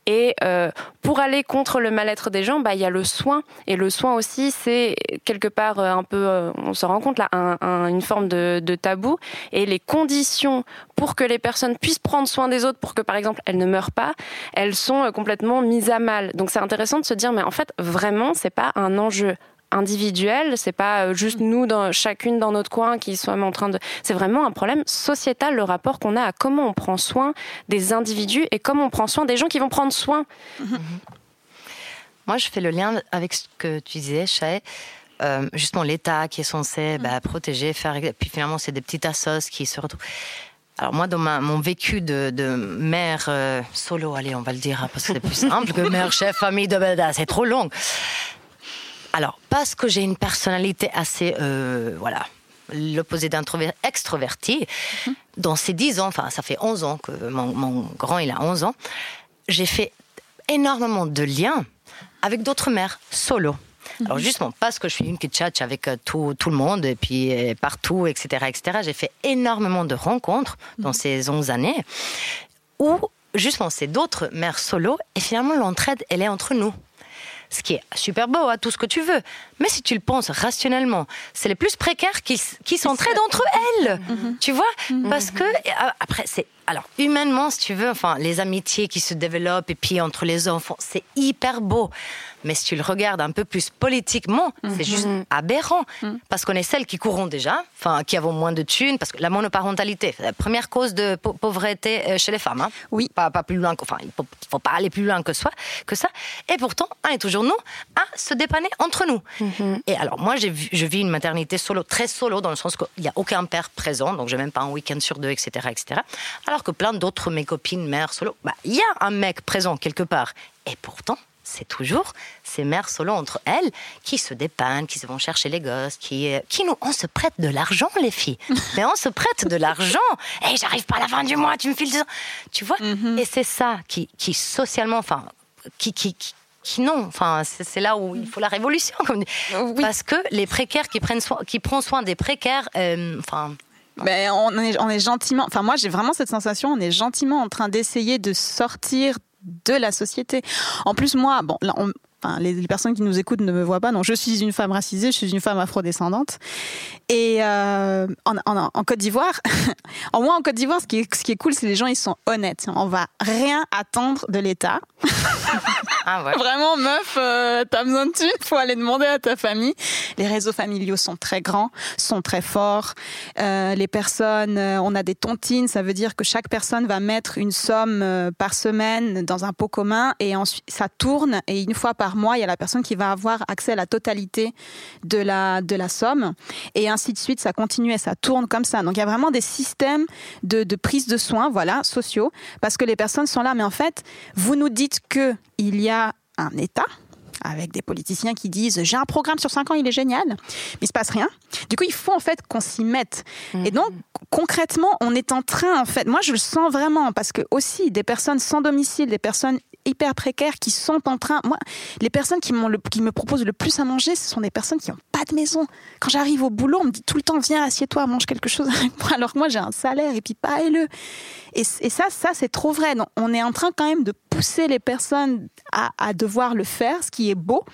Et euh, pour aller contre le mal-être des gens, bah, il y a le soin. Et le soin aussi, c'est quelque part euh, un peu, euh, on se rend compte là, une forme de, tabou. Et les conditions pour que les personnes puissent prendre soin des autres, pour que par exemple elles ne meurent pas, elles sont complètement mises à mal. Donc c'est intéressant de se dire, mais en fait, vraiment, c'est pas un enjeu individuel, c'est pas euh, juste nous dans chacune dans notre coin qui sommes en train de c'est vraiment un problème sociétal le rapport qu'on a à comment on prend soin des individus et comment on prend soin des gens qui vont prendre soin. Mhm. Moi, je fais le lien avec ce que tu disais, Chay. Euh, justement, l'État qui est censé bah, mhm. protéger, faire. Et puis finalement, c'est des petites assos qui se retrouvent. Alors moi, dans mon vécu de, mère euh, solo, allez, on va le dire, hein, parce que c'est plus simple que mère, chef, famille, de c'est trop long. Alors, parce que j'ai une personnalité assez, euh, voilà, l'opposé d'extroverti, mhm. dans ces 10 ans, enfin, ça fait 11 ans que mon, grand, il a 11 ans, j'ai fait énormément de liens avec d'autres mères solo. Mhm. Alors justement, parce que je suis une qui tchatche avec euh, tout, tout, le monde et puis euh, partout, etc., etc., j'ai fait énormément de rencontres dans mhm. ces 11 années où justement c'est d'autres mères solo et finalement l'entraide, elle est entre nous ce qui est super beau, à hein, tout ce que tu veux. Mais si tu le penses rationnellement, c'est les plus précaires qui, qui s'entraident entre elles. Mhm. Tu vois? Mhm. Parce que, après, c'est alors, humainement, si tu veux, enfin, les amitiés qui se développent et puis entre les enfants, c'est hyper beau. Mais si tu le regardes un peu plus politiquement, c'est juste mhm. aberrant. Mhm. Parce qu'on est celles qui courront déjà, enfin, qui avons moins de thunes, parce que la monoparentalité, c'est la première cause de pauvreté euh, chez les femmes. Hein. Oui. Pas, pas plus loin, enfin, il faut, faut pas aller plus loin que, soi, que ça. Et pourtant, on est toujours nous à se dépanner entre nous. Mhm. Et alors, moi, j'ai je vis une maternité solo, très solo, dans le sens qu'il n'y a aucun père présent, donc j'ai même pas un week-end sur deux, etc., etc. Alors que plein d'autres mes copines mères solo, bah, il y a un mec présent quelque part. Et pourtant, c'est toujours ces mères solo entre elles qui se dépannent, qui se vont chercher les gosses, qui, euh, qui nous, on se prête de l'argent, les filles. Mais on se prête de l'argent. Et j'arrive pas à la fin du mois, tu me files. Tu vois? Mhm. Et c'est ça qui, qui socialement, enfin, qui, qui, qui non, enfin c'est là où il faut la révolution, comme parce que les précaires qui prennent soin, qui prennent soin des précaires, euh, enfin ben, on, est, on est gentiment, enfin moi j'ai vraiment cette sensation, on est gentiment en train d'essayer de sortir de la société. En plus, moi, bon, là, on, Enfin, les, personnes qui nous écoutent ne me voient pas. Non, je suis une femme racisée, je suis une femme afrodescendante. Et euh, en, en, en, Côte d'Ivoire, en moins en Côte d'Ivoire, ce qui est, ce qui est cool, c'est les gens ils sont honnêtes. On va rien attendre de l'État. Ah ouais. Vraiment, meuf, euh, t'as besoin de thunes, faut aller demander à ta famille. Les réseaux familiaux sont très grands, sont très forts. Euh, les personnes, euh, on a des tontines, ça veut dire que chaque personne va mettre une somme par semaine dans un pot commun et ensuite ça tourne et une fois par mois, il y a la personne qui va avoir accès à la totalité de la, de la somme. Et ainsi de suite, ça continue et ça tourne comme ça. Donc il y a vraiment des systèmes de, de prise de soins, voilà, sociaux, parce que les personnes sont là. Mais en fait, vous nous dites qu'il y a un État, avec des politiciens qui disent j'ai un programme sur 5 ans, il est génial, mais il se passe rien. Du coup, il faut en fait qu'on s'y mette. Et mhm. donc, concrètement, on est en train, en fait, moi je le sens vraiment, parce que aussi des personnes sans domicile, des personnes hyper précaires qui sont en train. Moi, les personnes qui, qui me proposent le plus à manger, ce sont des personnes qui n'ont pas de maison. Quand j'arrive au boulot, on me dit tout le temps viens, assieds-toi, mange quelque chose avec moi, alors que moi j'ai un salaire et puis pas et le. Et, ça, ça c'est trop vrai. On est en train quand même de pousser les personnes à, à, devoir le faire, ce qui est beau,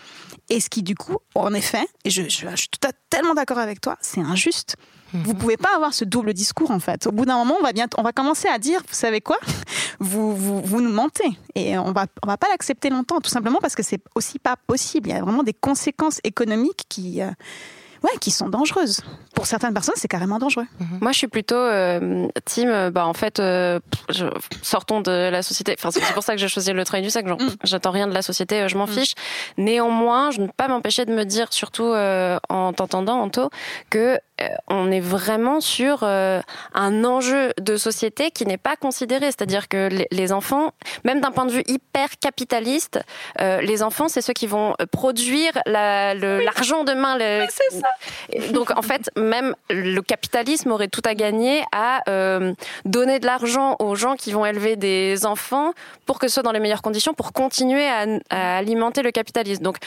et ce qui du coup, en effet, et je, je, je suis tout à, tellement d'accord avec toi, c'est injuste. Vous mhm. pouvez pas avoir ce double discours en fait. Au bout d'un moment, on va bien, on va commencer à dire, vous savez quoi, vous, vous, vous nous mentez et on va, on va pas l'accepter longtemps, tout simplement parce que c'est aussi pas possible. Il y a vraiment des conséquences économiques qui, euh, ouais, qui sont dangereuses. Pour certaines personnes, c'est carrément dangereux. Mhm. Moi, je suis plutôt euh, team. Euh, bah, en fait, euh, je, sortons de la société. Enfin, c'est pour ça que j'ai choisi le travail du sac. Genre, mm. j'attends rien de la société, je m'en mm. fiche. Néanmoins, je ne peux pas m'empêcher de me dire, surtout en t'entendant, Anto, que on est vraiment sur un enjeu de société qui n'est pas considéré. C'est-à-dire que les, enfants, même d'un point de vue hyper capitaliste, les enfants, c'est ceux qui vont produire l'argent la, demain. Le, c'est ça. Donc en fait, même le capitalisme aurait tout à gagner à euh, donner de l'argent aux gens qui vont élever des enfants pour que ce soit dans les meilleures conditions, pour continuer à, à alimenter le capitalisme. Donc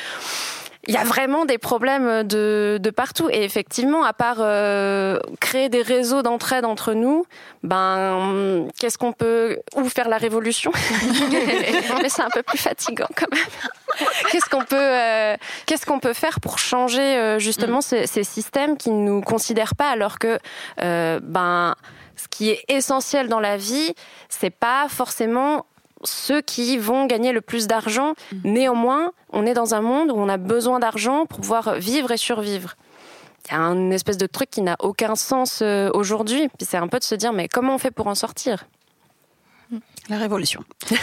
il y a vraiment des problèmes de, de partout. Et effectivement, à part euh, créer des réseaux d'entraide entre nous, ben, qu'est-ce qu'on peut ou faire la révolution? Mais c'est un peu plus fatigant quand même. qu'est-ce qu'on peut, euh, qu'est-ce qu'on peut faire pour changer euh, justement ces, ces, systèmes qui ne nous considèrent pas, alors que ben, ce qui est essentiel dans la vie, c'est pas forcément ceux qui vont gagner le plus d'argent. Mm. Néanmoins, on est dans un monde où on a besoin d'argent pour pouvoir vivre et survivre. Il y a une espèce de truc qui n'a aucun sens euh, aujourd'hui. Puis c'est un peu de se dire, mais comment on fait pour en sortir? La révolution.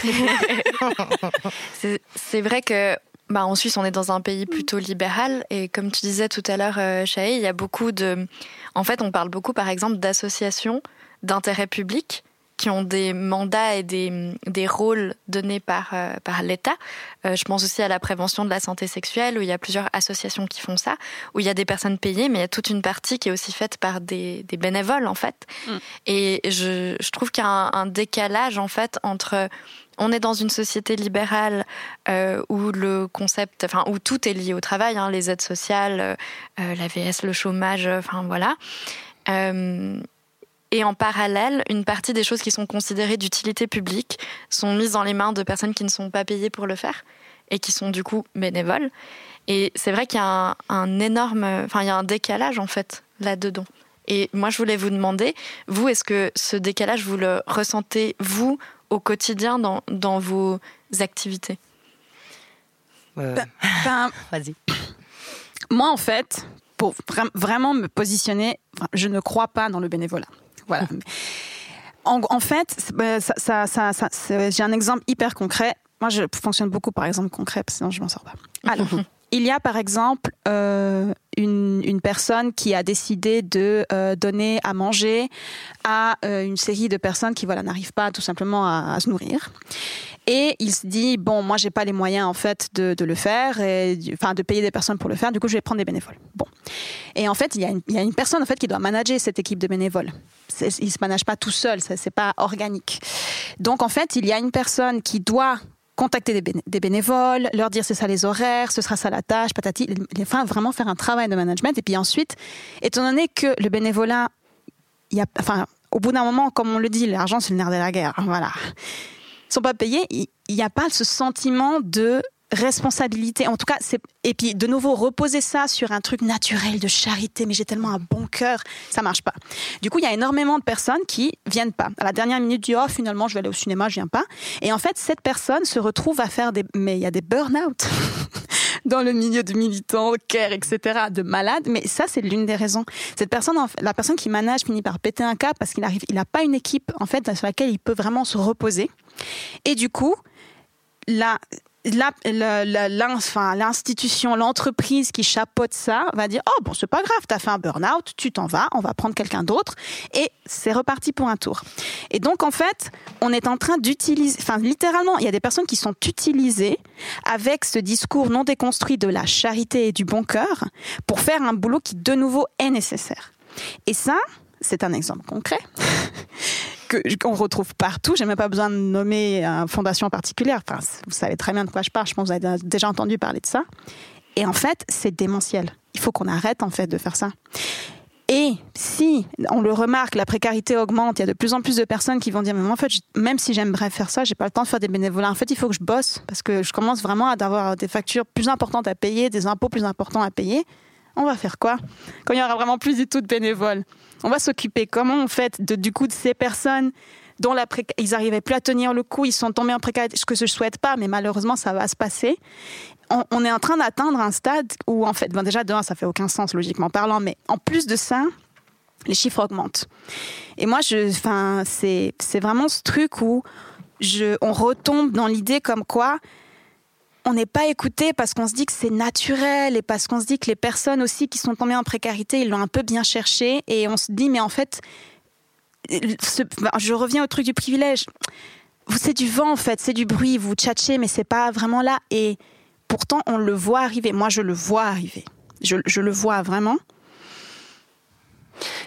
c'est vrai que bah, en Suisse, on est dans un pays plutôt libéral et comme tu disais tout à l'heure, euh, il y a beaucoup de. En fait, on parle beaucoup, par exemple, d'associations d'intérêt public qui ont des mandats et des, des rôles donnés par, euh, par l'État. Euh, je pense aussi à la prévention de la santé sexuelle, où il y a plusieurs associations qui font ça, où il y a des personnes payées, mais il y a toute une partie qui est aussi faite par des, des bénévoles, en fait. Mm. Et je, je trouve qu'il y a un, un, décalage, en fait, entre... On est dans une société libérale euh, où le concept, enfin où tout est lié au travail, hein, les aides sociales, la VS, le chômage, enfin voilà. Et en parallèle, une partie des choses qui sont considérées d'utilité publique sont mises dans les mains de personnes qui ne sont pas payées pour le faire et qui sont du coup bénévoles. Et c'est vrai qu'il y a un, énorme, enfin il y a un décalage en fait là-dedans. Et moi, je voulais vous demander, vous, est-ce que ce décalage, vous le ressentez, vous, au quotidien dans, dans vos activités? Euh... ben, ben Vas-y. Moi, en fait, pour vraiment me positionner, je ne crois pas dans le bénévolat. Voilà. En, fait, bah, ça, ça, ça, j'ai un exemple hyper concret. Moi, je fonctionne beaucoup par exemple concret, sinon je m'en sors pas. Alors, il y a par exemple euh, une, personne qui a décidé de euh, donner à manger à euh, une série de personnes qui voilà n'arrivent pas tout simplement à, se nourrir. Et il se dit bon, moi j'ai pas les moyens en fait de, le faire, et, enfin de payer des personnes pour le faire. Du coup, je vais prendre des bénévoles. Bon. Et en fait, il y a une, il y a une personne en fait qui doit manager cette équipe de bénévoles. Il se manage pas tout seul, c'est pas organique. Donc en fait, il y a une personne qui doit contacter des, bénévoles, leur dire c'est ça les horaires, ce sera ça la tâche, patati, enfin vraiment faire un travail de management. Et puis ensuite, étant donné que le bénévolat, y a, enfin, au bout d'un moment, comme on le dit, l'argent c'est le nerf de la guerre. Voilà, ils sont pas payés, il n'y a pas ce sentiment de responsabilité. En tout cas, c'est et puis de nouveau reposer ça sur un truc naturel de charité. Mais j'ai tellement un bon cœur, ça marche pas. Du coup, il y a énormément de personnes qui viennent pas. À la dernière minute du oh finalement je vais aller au cinéma, je viens pas. Et en fait, cette personne se retrouve à faire des mais il y a des burn-out dans le milieu de militants, care, etc. de malades. Mais ça, c'est l'une des raisons. Cette personne, la personne qui manage finit par péter un cap parce qu'il arrive, il n'a pas une équipe en fait sur laquelle il peut vraiment se reposer. Et du coup, la, l'institution, l'entreprise qui chapeaute ça va dire oh bon c'est pas grave, t'as fait un burn-out, tu t'en vas, on va prendre quelqu'un d'autre et c'est reparti pour un tour. Et donc en fait, on est en train d'utiliser, enfin littéralement, il y a des personnes qui sont utilisées avec ce discours non déconstruit de la charité et du bon cœur pour faire un boulot qui de nouveau est nécessaire. Et ça, c'est un exemple concret qu'on retrouve partout. J'ai même pas besoin de nommer une fondation particulière. Enfin, vous savez très bien de quoi je parle. Je pense que vous avez déjà entendu parler de ça. Et en fait, c'est démentiel. Il faut qu'on arrête en fait de faire ça. Et si on le remarque, la précarité augmente, il y a de plus en plus de personnes qui vont dire même si j'aimerais faire ça, j'ai pas le temps de faire des bénévolats. En fait, il faut que je bosse parce que je commence vraiment à avoir des factures plus importantes à payer, des impôts plus importants à payer. On va faire quoi quand il y aura vraiment plus du tout de bénévoles? On va s'occuper comment on fait de, du coup de ces personnes dont la ils n'arrivaient plus à tenir le coup, ils sont tombés en précarité, ce que je ne souhaite pas, mais malheureusement ça va se passer. On, est en train d'atteindre un stade où en fait, ben déjà de ça fait aucun sens logiquement parlant, mais en plus de ça, les chiffres augmentent. Et moi, je, enfin, c'est, c'est vraiment ce truc où je, on retombe dans l'idée comme quoi on n'est pas écouté parce qu'on se dit que c'est naturel et parce qu'on se dit que les personnes aussi qui sont tombées en précarité, ils l'ont un peu bien cherché et on se dit mais en fait, je reviens au truc du privilège. C'est du vent en fait, c'est du bruit, vous tchatchez mais c'est pas vraiment là et pourtant on le voit arriver. Moi je le vois arriver, je, je le vois vraiment.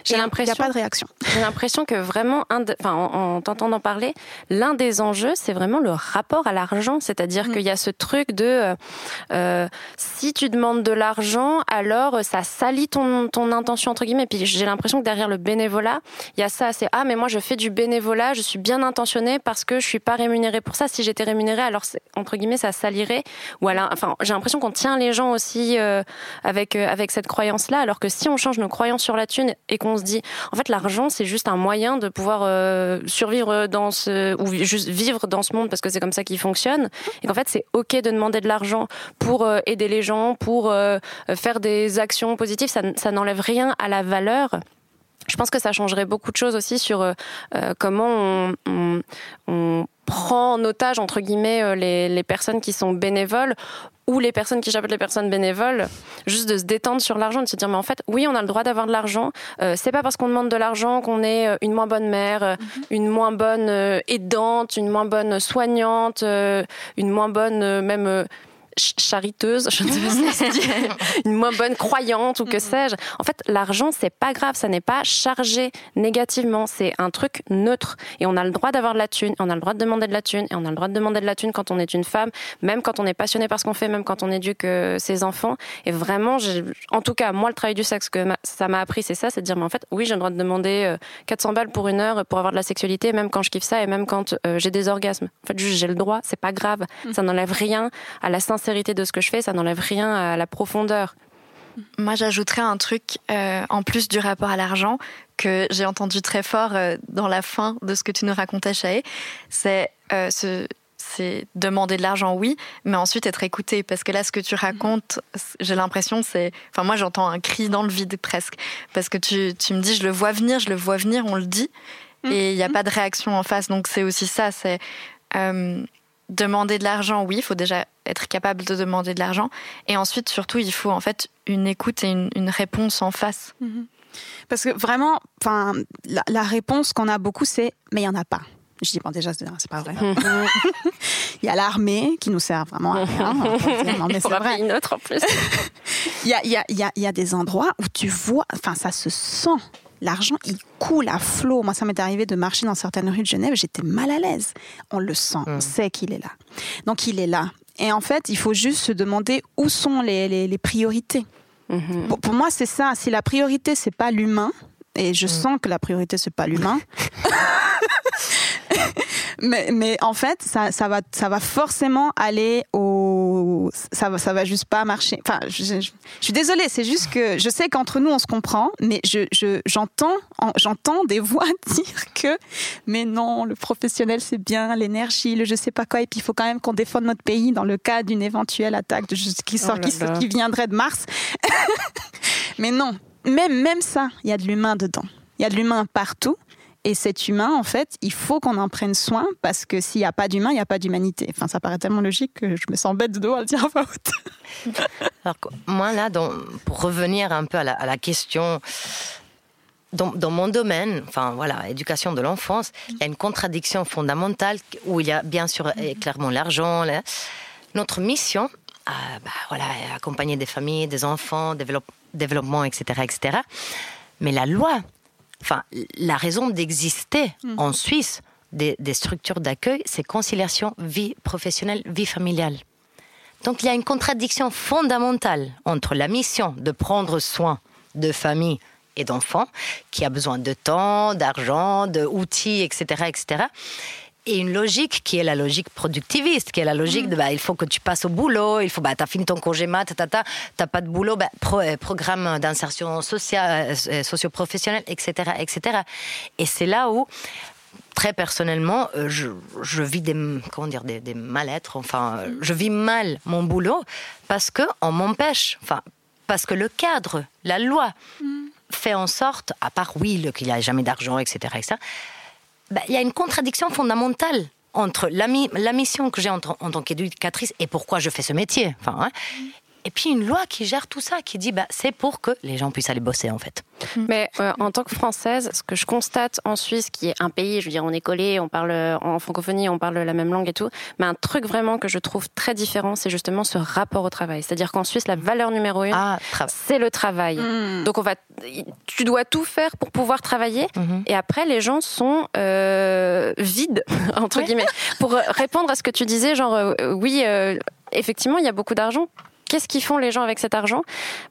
J'ai l'impression. Il n'y a pas de réaction. J'ai l'impression que vraiment, enfin, en, t'entendant parler, l'un des enjeux, c'est vraiment le rapport à l'argent. C'est-à-dire mm. qu'il y a ce truc de euh, euh, si tu demandes de l'argent, alors ça salit ton, ton intention, entre guillemets. Et puis j'ai l'impression que derrière le bénévolat, il y a ça c'est ah, mais moi je fais du bénévolat, je suis bien intentionnée parce que je suis pas rémunérée pour ça. Si j'étais rémunérée, alors entre guillemets, ça salirait. Ou alors, enfin, j'ai l'impression qu'on tient les gens aussi euh, avec, avec cette croyance-là, alors que si on change nos croyances sur la thune et qu'on se dit, en fait, l'argent, c'est juste un moyen de pouvoir euh, survivre dans ce, ou juste vivre dans ce monde parce que c'est comme ça qu'il fonctionne. Et qu'en fait, c'est OK de demander de l'argent pour euh, aider les gens, pour euh, faire des actions positives. Ça, ça n'enlève rien à la valeur. Je pense que ça changerait beaucoup de choses aussi sur comment on, on, on prend en otage entre guillemets les, les personnes qui sont bénévoles ou les personnes qui chapeautent les personnes bénévoles, juste de se détendre sur l'argent, de se dire mais en fait oui on a le droit d'avoir de l'argent. Euh, c'est pas parce qu'on demande de l'argent qu'on est euh, une moins bonne mère, euh, mhm. une moins bonne aidante, une moins bonne soignante, une moins bonne même chariteuse, je ne sais pas si une moins bonne croyante ou que mm-hmm. sais-je. En fait, l'argent, c'est pas grave, ça n'est pas chargé négativement, c'est un truc neutre. Et on a le droit d'avoir de la thune, on a le droit de demander de la thune, et on a le droit de demander de la thune quand on est une femme, même quand on est passionné par ce qu'on fait, même quand on éduque euh, ses enfants. Et vraiment, en tout cas, moi, le travail du sexe que ça m'a appris, c'est ça, c'est de dire, mais en fait, oui, j'ai le droit de demander 400 euh, balles pour une heure pour avoir de la sexualité, même quand je kiffe ça et même quand euh, j'ai des orgasmes. En fait, j'ai le droit, c'est pas grave, mm. ça n'enlève rien à la sincérité de ce que je fais, ça n'enlève rien à la profondeur. Moi, j'ajouterais un truc euh, en plus du rapport à l'argent que j'ai entendu très fort euh, dans la fin de ce que tu nous racontais, Chaé. C'est euh, c'est demander de l'argent, oui, mais ensuite être écouté. Parce que là, ce que tu racontes, j'ai l'impression, c'est. Enfin, moi, j'entends un cri dans le vide presque. Parce que tu, tu, me dis, je le vois venir, je le vois venir, on le dit, et il n'y a pas de réaction en face. Donc, c'est aussi ça. C'est. Demander de l'argent, oui, il faut déjà être capable de demander de l'argent. Et ensuite, surtout, il faut en fait une écoute et une, réponse en face. Mhm. Parce que vraiment, enfin, la, réponse qu'on a beaucoup, c'est mais il y en a pas. Je dis bon déjà c'est pas vrai. il y a l'armée qui nous sert vraiment à rien. non, mais c'est vrai. Une autre en plus. il, y a, il, y a, il, y a, il y a des endroits où tu vois, enfin ça se sent l'argent, il coule à flot. Moi, ça m'est arrivé de marcher dans certaines rues de Genève, j'étais mal à l'aise. On le sent, on mmh. sait qu'il est là. Donc, il est là. Et en fait, il faut juste se demander où sont les, priorités. Mhm. Pour, moi, c'est ça. Si la priorité, c'est pas l'humain, et je mhm. sens que la priorité, c'est pas l'humain. mais, mais en fait, ça, ça, va, ça va forcément aller au. Ça va, ça va juste pas marcher. Enfin, je, suis désolée, c'est juste que je sais qu'entre nous, on se comprend, mais je, j'entends, j'entends des voix dire que, mais non, le professionnel, c'est bien, l'énergie, le je sais pas quoi, et puis il faut quand même qu'on défende notre pays dans le cas d'une éventuelle attaque de, qui, sort, oh qui, qui viendrait de Mars. mais non, même, même ça, il y a de l'humain dedans. Il y a de l'humain partout. Et cet humain, en fait, il faut qu'on en prenne soin parce que s'il n'y a pas d'humain, il n'y a pas d'humanité. Enfin, ça paraît tellement logique que je me sens bête de dos à le dire à voix haute. Alors, moi, là, pour revenir un peu à la, question, dans, mon domaine, enfin voilà, éducation de l'enfance, il y a une contradiction fondamentale où il y a bien sûr clairement l'argent. Notre mission, euh, bah, voilà, accompagner des familles, des enfants, développement, etc., etc. Mais la loi enfin, la raison d'exister mm. en Suisse des, structures d'accueil, c'est conciliation vie professionnelle, vie familiale. Donc il y a une contradiction fondamentale entre la mission de prendre soin de familles et d'enfants, qui a besoin de temps, d'argent, d'outils, etc., etc et une logique qui est la logique productiviste, qui est la logique de bah, il faut que tu passes au boulot, il faut bah t'as fini ton congé mat, t'as pas de boulot, bah, euh, programme d'insertion sociale, euh, socio-professionnelle, etc., etc. Et c'est là où très personnellement, euh, je, je, vis des comment dire des, des mal-être. Enfin, je vis mal mon boulot parce que on m'empêche. Enfin, parce que le cadre, la loi, mm. fait en sorte, à part oui qu'il n'y a jamais d'argent, etc., etc bah, il y a une contradiction fondamentale entre la, mission que j'ai en, tant qu'éducatrice et pourquoi je fais ce métier. Hein, et puis une loi qui gère tout ça, qui dit bah, c'est pour que les gens puissent aller bosser en fait. Mm. Mais euh, en tant que française, ce que je constate en Suisse, qui est un pays, je veux dire, on est collé, on parle en francophonie, on parle la même langue et tout, mais un truc vraiment que je trouve très différent, c'est justement ce rapport au travail. C'est-à-dire qu'en Suisse, la valeur numéro une, ah, c'est le travail. Mm. Donc on va, tu dois tout faire pour pouvoir travailler, mm-hmm. et après les gens sont euh, vides entre guillemets. Pour répondre à ce que tu disais, genre euh, oui. effectivement, il y a beaucoup d'argent. Qu'est-ce qu'ils font les gens avec cet argent?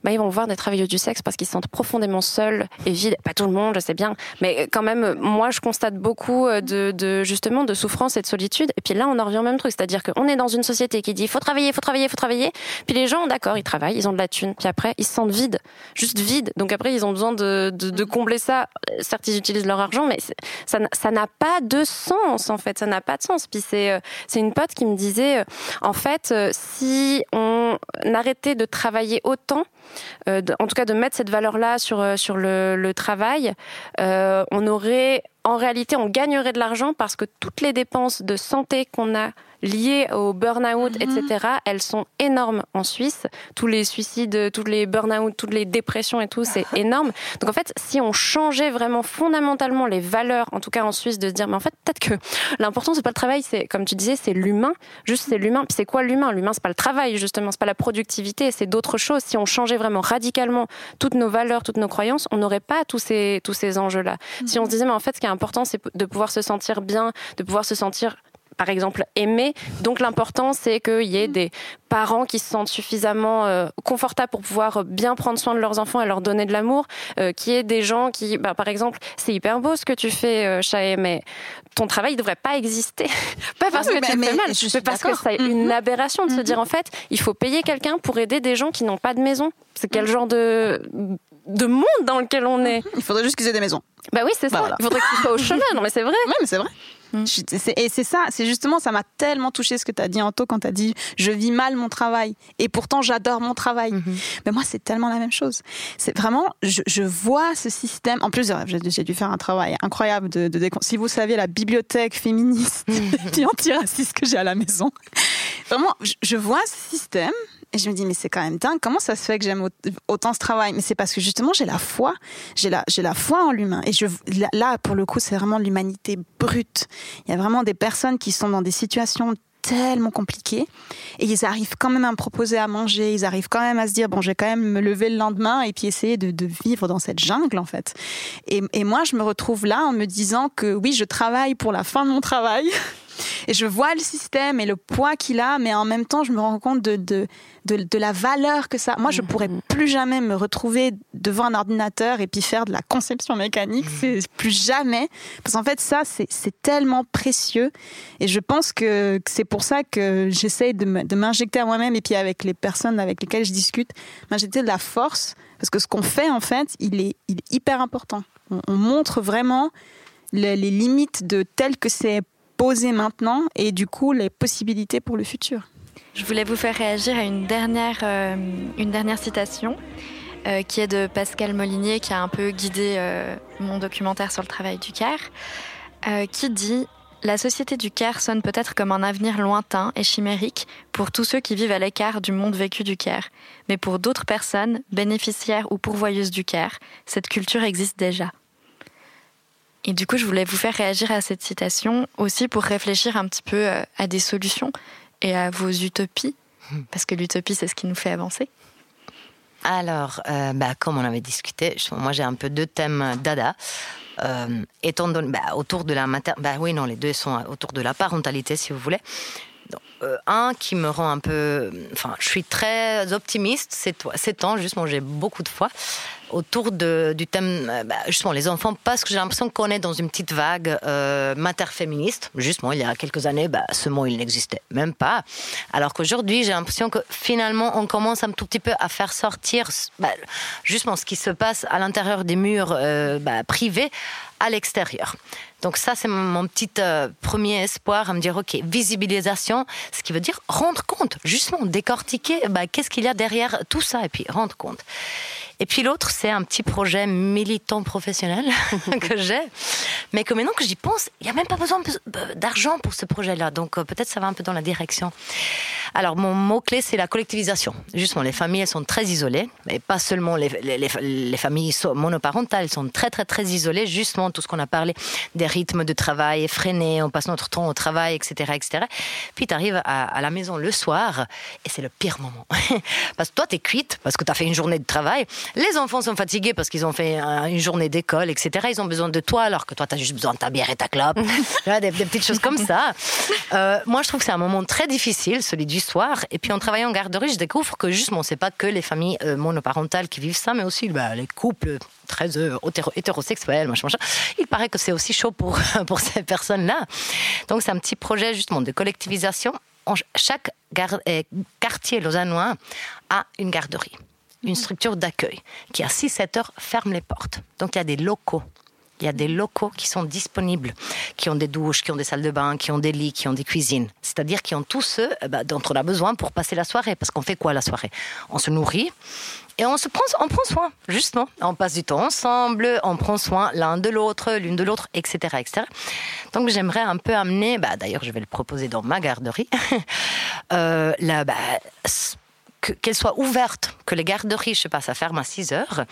Bah, Ils vont voir des travailleurs du sexe parce qu'ils se sentent profondément seuls et vides. Pas tout le monde, je sais bien, mais quand même, moi, je constate beaucoup euh, de, justement de souffrance et de solitude. Et puis là, on en revient au même truc, c'est-à-dire qu'on est dans une société qui dit faut travailler, faut travailler, faut travailler. Puis les gens, d'accord, ils travaillent, ils ont de la thune. Puis après, ils se sentent vides, juste vides. Donc après, ils ont besoin de, combler ça. Certes, ils utilisent leur argent, mais ça n'a pas de sens en fait. Ça n'a pas de sens. Puis c'est euh, une pote qui me disait, euh, en fait, si on arrêter de travailler autant, euh, en tout cas de mettre cette valeur-là sur, euh, sur le, travail, euh, on aurait, en réalité, on gagnerait de l'argent parce que toutes les dépenses de santé qu'on a liées au burn-out, mhm. etc., elles sont énormes en Suisse. Tous les suicides, tous les burn-out, toutes les dépressions et tout, c'est énorme. Donc en fait, si on changeait vraiment fondamentalement les valeurs, en tout cas en Suisse, de se dire, mais en fait, peut-être que l'important, c'est pas le travail, c'est, comme tu disais, c'est l'humain. Juste, c'est l'humain. Puis c'est quoi l'humain? L'humain, c'est pas le travail, justement, c'est pas la productivité, c'est d'autres choses. Si on changeait vraiment radicalement toutes nos valeurs, toutes nos croyances, on n'aurait pas tous ces, tous ces enjeux-là. Si on se disait, mais en fait, ce qui est important, c'est de pouvoir se sentir bien, de pouvoir se sentir par exemple aimé. Donc l'important c'est qu'il y ait des parents qui se sentent suffisamment euh, confortables pour pouvoir bien prendre soin de leurs enfants et leur donner de l'amour, euh, qu'il y ait des gens qui, bah, par exemple, c'est hyper beau ce que tu fais, euh, mais ton travail ne devrait pas exister. pas parce que tu fais mal, mais parce que c'est une mhm. aberration de se mhm. dire en fait, il faut payer quelqu'un pour aider des gens qui n'ont pas de maison. C'est quel genre de de monde dans lequel on est. Il faudrait juste qu'ils aient des maisons. Bah oui, c'est bah ça. Il faudrait qu'ils soient au chemin. Non, mais c'est vrai. Oui, mais c'est vrai. Mm. Et c'est ça, c'est justement, ça m'a tellement touché ce que tu as dit, Anto, quand tu as dit je vis mal mon travail. Et pourtant, j'adore mon travail. Mm-hmm. Mais moi, c'est tellement la même chose. C'est vraiment, je, vois ce système. En plus, j'ai dû faire un travail incroyable de, de, Si vous saviez la bibliothèque féministe et antiraciste que j'ai à la maison, vraiment, je vois ce système et je me dis, mais c'est quand même dingue. Comment ça se fait que j'aime autant ce travail? Mais c'est parce que justement, j'ai la foi. J'ai la, la foi en l'humain. Et je, là, pour le coup, c'est vraiment l'humanité brute. Il y a vraiment des personnes qui sont dans des situations tellement compliquées et ils arrivent quand même à me proposer à manger, ils arrivent quand même à se dire bon je vais quand même me lever le lendemain et puis essayer de, de vivre dans cette jungle en fait. Et, et moi je me retrouve là en me disant que oui je travaille pour la fin de mon travail et je vois le système et le poids qu'il a, mais en même temps, je me rends compte de, de, de, la valeur que ça. Moi, je pourrais mm-hmm. plus jamais me retrouver devant un ordinateur et puis faire de la conception mécanique. Mm-hmm. C'est plus jamais. Parce qu'en fait, ça, c'est tellement précieux. Et je pense que c'est pour ça que j'essaye de m'injecter à moi-même et puis avec les personnes avec lesquelles je discute, m'injecter de la force. Parce que ce qu'on fait, en fait, il est, il est hyper important. On, on montre vraiment les limites de tel que c'est poser maintenant et du coup les possibilités pour le futur. Je voulais vous faire réagir à une dernière, euh, une dernière citation euh, qui est de Pascal Molinier qui a un peu guidé euh, mon documentaire sur le travail du Caire, qui dit la société du Caire sonne peut-être comme un avenir lointain et chimérique pour tous ceux qui vivent à l'écart du monde vécu du Caire. Mais pour d'autres personnes, bénéficiaires ou pourvoyeuses du Caire, cette culture existe déjà. Et du coup, je voulais vous faire réagir à cette citation aussi pour réfléchir un petit peu euh, à des solutions et à vos utopies, hmm. parce que l'utopie, c'est ce qui nous fait avancer. Alors, euh, bah, comme on avait discuté, moi j'ai un peu deux thèmes dada. Euh, étant donné, bah, autour de la mater... bah oui, non, les deux sont autour de la parentalité, si vous voulez. Euh, un qui me rend un peu, enfin, je suis très optimiste ces, ces temps, justement, j'ai beaucoup de foi. autour du thème, euh, bah, justement, les enfants, parce que j'ai l'impression qu'on est dans une petite vague euh, mater-féministe. Justement, il y a quelques années, bah, ce mot, il n'existait même pas. Alors qu'aujourd'hui, j'ai l'impression que finalement, on commence un tout petit peu à faire sortir bah, justement ce qui se passe à l'intérieur des murs euh, privés à l'extérieur. Donc ça, c'est mon petit euh, premier espoir à me dire, OK, visibilisation, ce qui veut dire rendre compte, justement, décortiquer bah, qu'est-ce qu'il y a derrière tout ça, et puis rendre compte. Et puis l'autre, c'est un petit projet militant professionnel que j'ai, mais que maintenant que j'y pense, il n'y a même pas besoin d'argent pour ce projet-là. Donc euh, peut-être ça va un peu dans la direction. Alors mon mot-clé, c'est la collectivisation. Justement, les familles, elles sont très isolées, mais pas seulement les familles monoparentales, elles sont très très très isolées. Justement, tout ce qu'on a parlé des rythmes de travail effrénés, on passe notre temps au travail, etc. etc. Puis tu arrives à, à, la maison le soir, et c'est le pire moment. parce que toi, tu es cuite, parce que tu as fait une journée de travail. Les enfants sont fatigués parce qu'ils ont fait une journée d'école, etc. Ils ont besoin de toi, alors que toi, tu as juste besoin de ta bière et ta clope. des, des, petites choses comme ça. Euh, moi, je trouve que c'est un moment très difficile, celui du soir. Et puis, en travaillant en garderie, je découvre que justement, c'est pas que les familles euh, monoparentales qui vivent ça, mais aussi bah, les couples très euh, hétérosexuels, machin, machin. Il paraît que c'est aussi chaud pour, pour ces personnes-là. Donc, c'est un petit projet justement de collectivisation. chaque quartier lausannois a une garderie une structure d'accueil qui à 6-7 heures ferme les portes. Donc il y a des locaux. Il y a des locaux qui sont disponibles, qui ont des douches, qui ont des salles de bain, qui ont des lits, qui ont des cuisines. C'est-à-dire qui ont tous ceux bah, dont on a besoin pour passer la soirée. Parce qu'on fait quoi la soirée? On se nourrit, et on se prend, on prend soin, justement. On passe du temps ensemble, on prend soin l'un de l'autre, l'une de l'autre, etc., etc. Donc j'aimerais un peu amener, bah, d'ailleurs je vais le proposer dans ma garderie, euh, là, bah, qu'elle soit ouverte, que les garderies, je sais pas, ça ferme à 6 heures,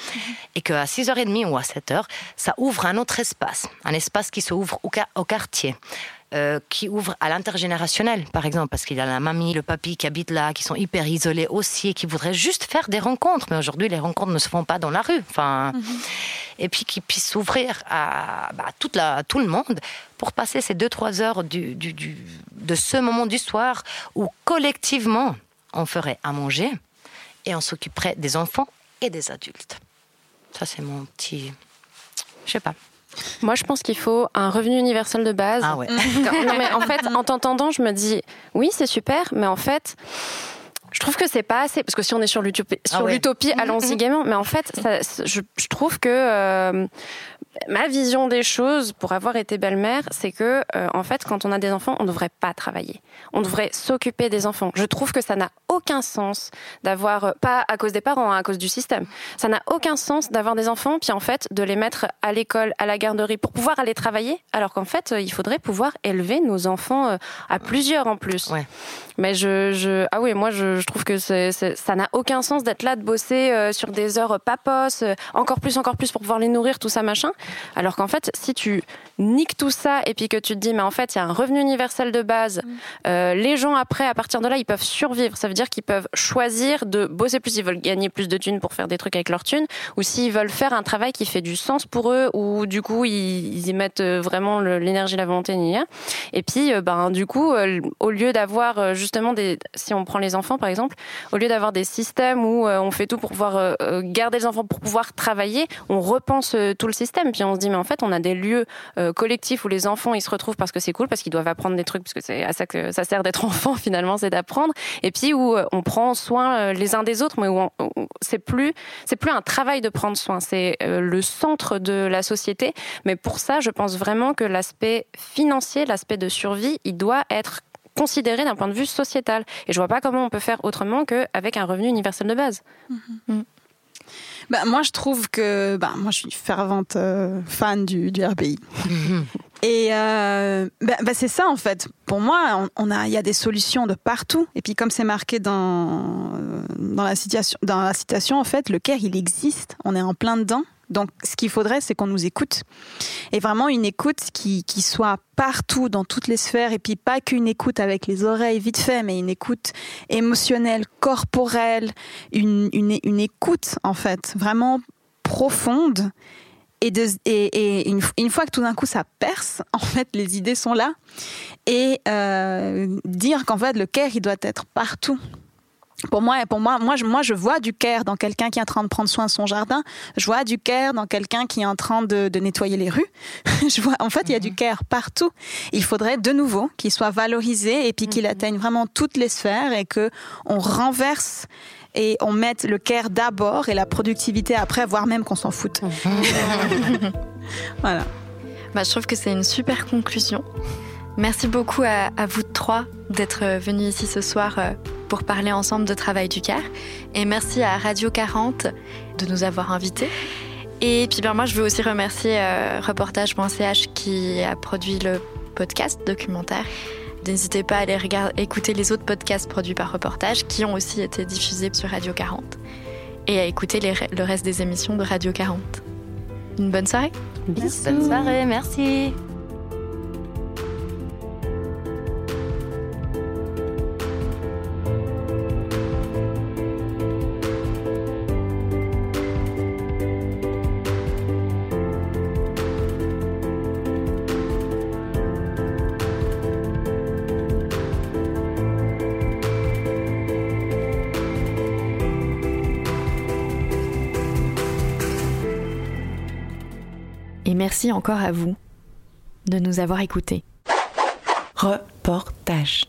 et qu'à 6h30 ou à 7 heures, ça ouvre un autre espace, un espace qui s'ouvre au, au quartier. Euh, qui ouvre à l'intergénérationnel, par exemple, parce qu'il y a la mamie, le papy qui habitent là, qui sont hyper isolés aussi, et qui voudraient juste faire des rencontres. Mais aujourd'hui, les rencontres ne se font pas dans la rue. Enfin, mm -hmm. Et puis qui puissent s'ouvrir à, bah, toute la, à tout le monde pour passer ces 2-3 heures du, du, du, de ce moment du soir où collectivement, on ferait à manger et on s'occuperait des enfants et des adultes. Ça, c'est mon petit. Je sais pas. Moi, je pense qu'il faut un revenu universel de base. Ah ouais. non, mais en fait, en t'entendant, je me dis, oui, c'est super, mais en fait, je trouve que c'est pas assez parce que si on est sur l'utopie, ah ouais. l'utopie, allons-y gaiement. Mais en fait, ça, je, je, trouve que euh, ma vision des choses, pour avoir été belle-mère, c'est que euh, en fait, quand on a des enfants, on ne devrait pas travailler. On devrait s'occuper des enfants. Je trouve que ça n'a aucun sens d'avoir, euh, pas à cause des parents, hein, à cause du système. Ça n'a aucun sens d'avoir des enfants, puis en fait, de les mettre à l'école, à la garderie, pour pouvoir aller travailler, alors qu'en fait, il faudrait pouvoir élever nos enfants à plusieurs en plus. Ouais. Mais je, je, ah oui, moi, je, je trouve que c'est, c'est, ça n'a aucun sens d'être là, de bosser euh, sur des heures papos, euh, encore plus, encore plus pour pouvoir les nourrir, tout ça, machin. Alors qu'en fait, si tu niques tout ça et puis que tu te dis, mais en fait, il y a un revenu universel de base, mmh. euh, les gens après, à partir de là, ils peuvent survivre. Ça veut dire qu'ils peuvent choisir de bosser plus, ils veulent gagner plus de thunes pour faire des trucs avec leurs thunes, ou s'ils veulent faire un travail qui fait du sens pour eux, ou du coup, ils, ils y mettent vraiment le, l'énergie, la volonté, et puis, ben, du coup, au lieu d'avoir justement des, si on prend les enfants par exemple, au lieu d'avoir des systèmes où euh, on fait tout pour pouvoir euh, garder les enfants, pour pouvoir travailler, on repense euh, tout le système. Puis on se dit, mais en fait, on a des lieux collectifs où les enfants ils se retrouvent parce que c'est cool, parce qu'ils doivent apprendre des trucs, parce que c'est à ça que ça sert d'être enfant finalement, c'est d'apprendre. Et puis où on prend soin les uns des autres, mais où, où c'est plus c'est plus un travail de prendre soin, c'est le centre de la société. Mais pour ça, je pense vraiment que l'aspect financier, l'aspect de survie, il doit être considéré d'un point de vue sociétal. Et je vois pas comment on peut faire autrement qu'avec un revenu universel de base. Mmh. Mmh. Bah, moi, je trouve que bah, moi, je suis fervente euh, fan du, du RPI. Mmh. Et euh, bah, bah, c'est ça en fait. Pour moi, on, on a, il y a des solutions de partout. Et puis comme c'est marqué dans dans la citation, dans la citation en fait, le care il existe. On est en plein dedans. Donc, ce qu'il faudrait, c'est qu'on nous écoute. Et vraiment une écoute qui, soit partout, dans toutes les sphères, et puis pas qu'une écoute avec les oreilles vite fait, mais une écoute émotionnelle, corporelle, une, une, une écoute, en fait, vraiment profonde. Et, de, et, et une, une, fois que tout d'un coup ça perce, en fait, les idées sont là. Et euh, dire qu'en fait, le care, il doit être partout pour moi, pour moi, moi, je, moi, je vois du care dans quelqu'un qui est en train de prendre soin de son jardin. Je vois du care dans quelqu'un qui est en train de, de nettoyer les rues. je vois, en fait, il y a du care partout. Il faudrait de nouveau qu'il soit valorisé et puis qu'il atteigne vraiment toutes les sphères et que on renverse et on mette le care d'abord et la productivité après, voire même qu'on s'en foute. voilà. Bah, je trouve que c'est une super conclusion. Merci beaucoup à, à vous trois d'être venus ici ce soir euh, pour parler ensemble de travail du CAR. Et merci à Radio 40 de nous avoir invités. Et puis ben, moi, je veux aussi remercier euh, reportage.ch qui a produit le podcast documentaire. N'hésitez pas à aller regarder, écouter les autres podcasts produits par Reportage qui ont aussi été diffusés sur Radio 40 et à écouter les, le reste des émissions de Radio 40. Une bonne soirée. Bisous. Bonne soirée, merci. Merci encore à vous de nous avoir écoutés. Reportage.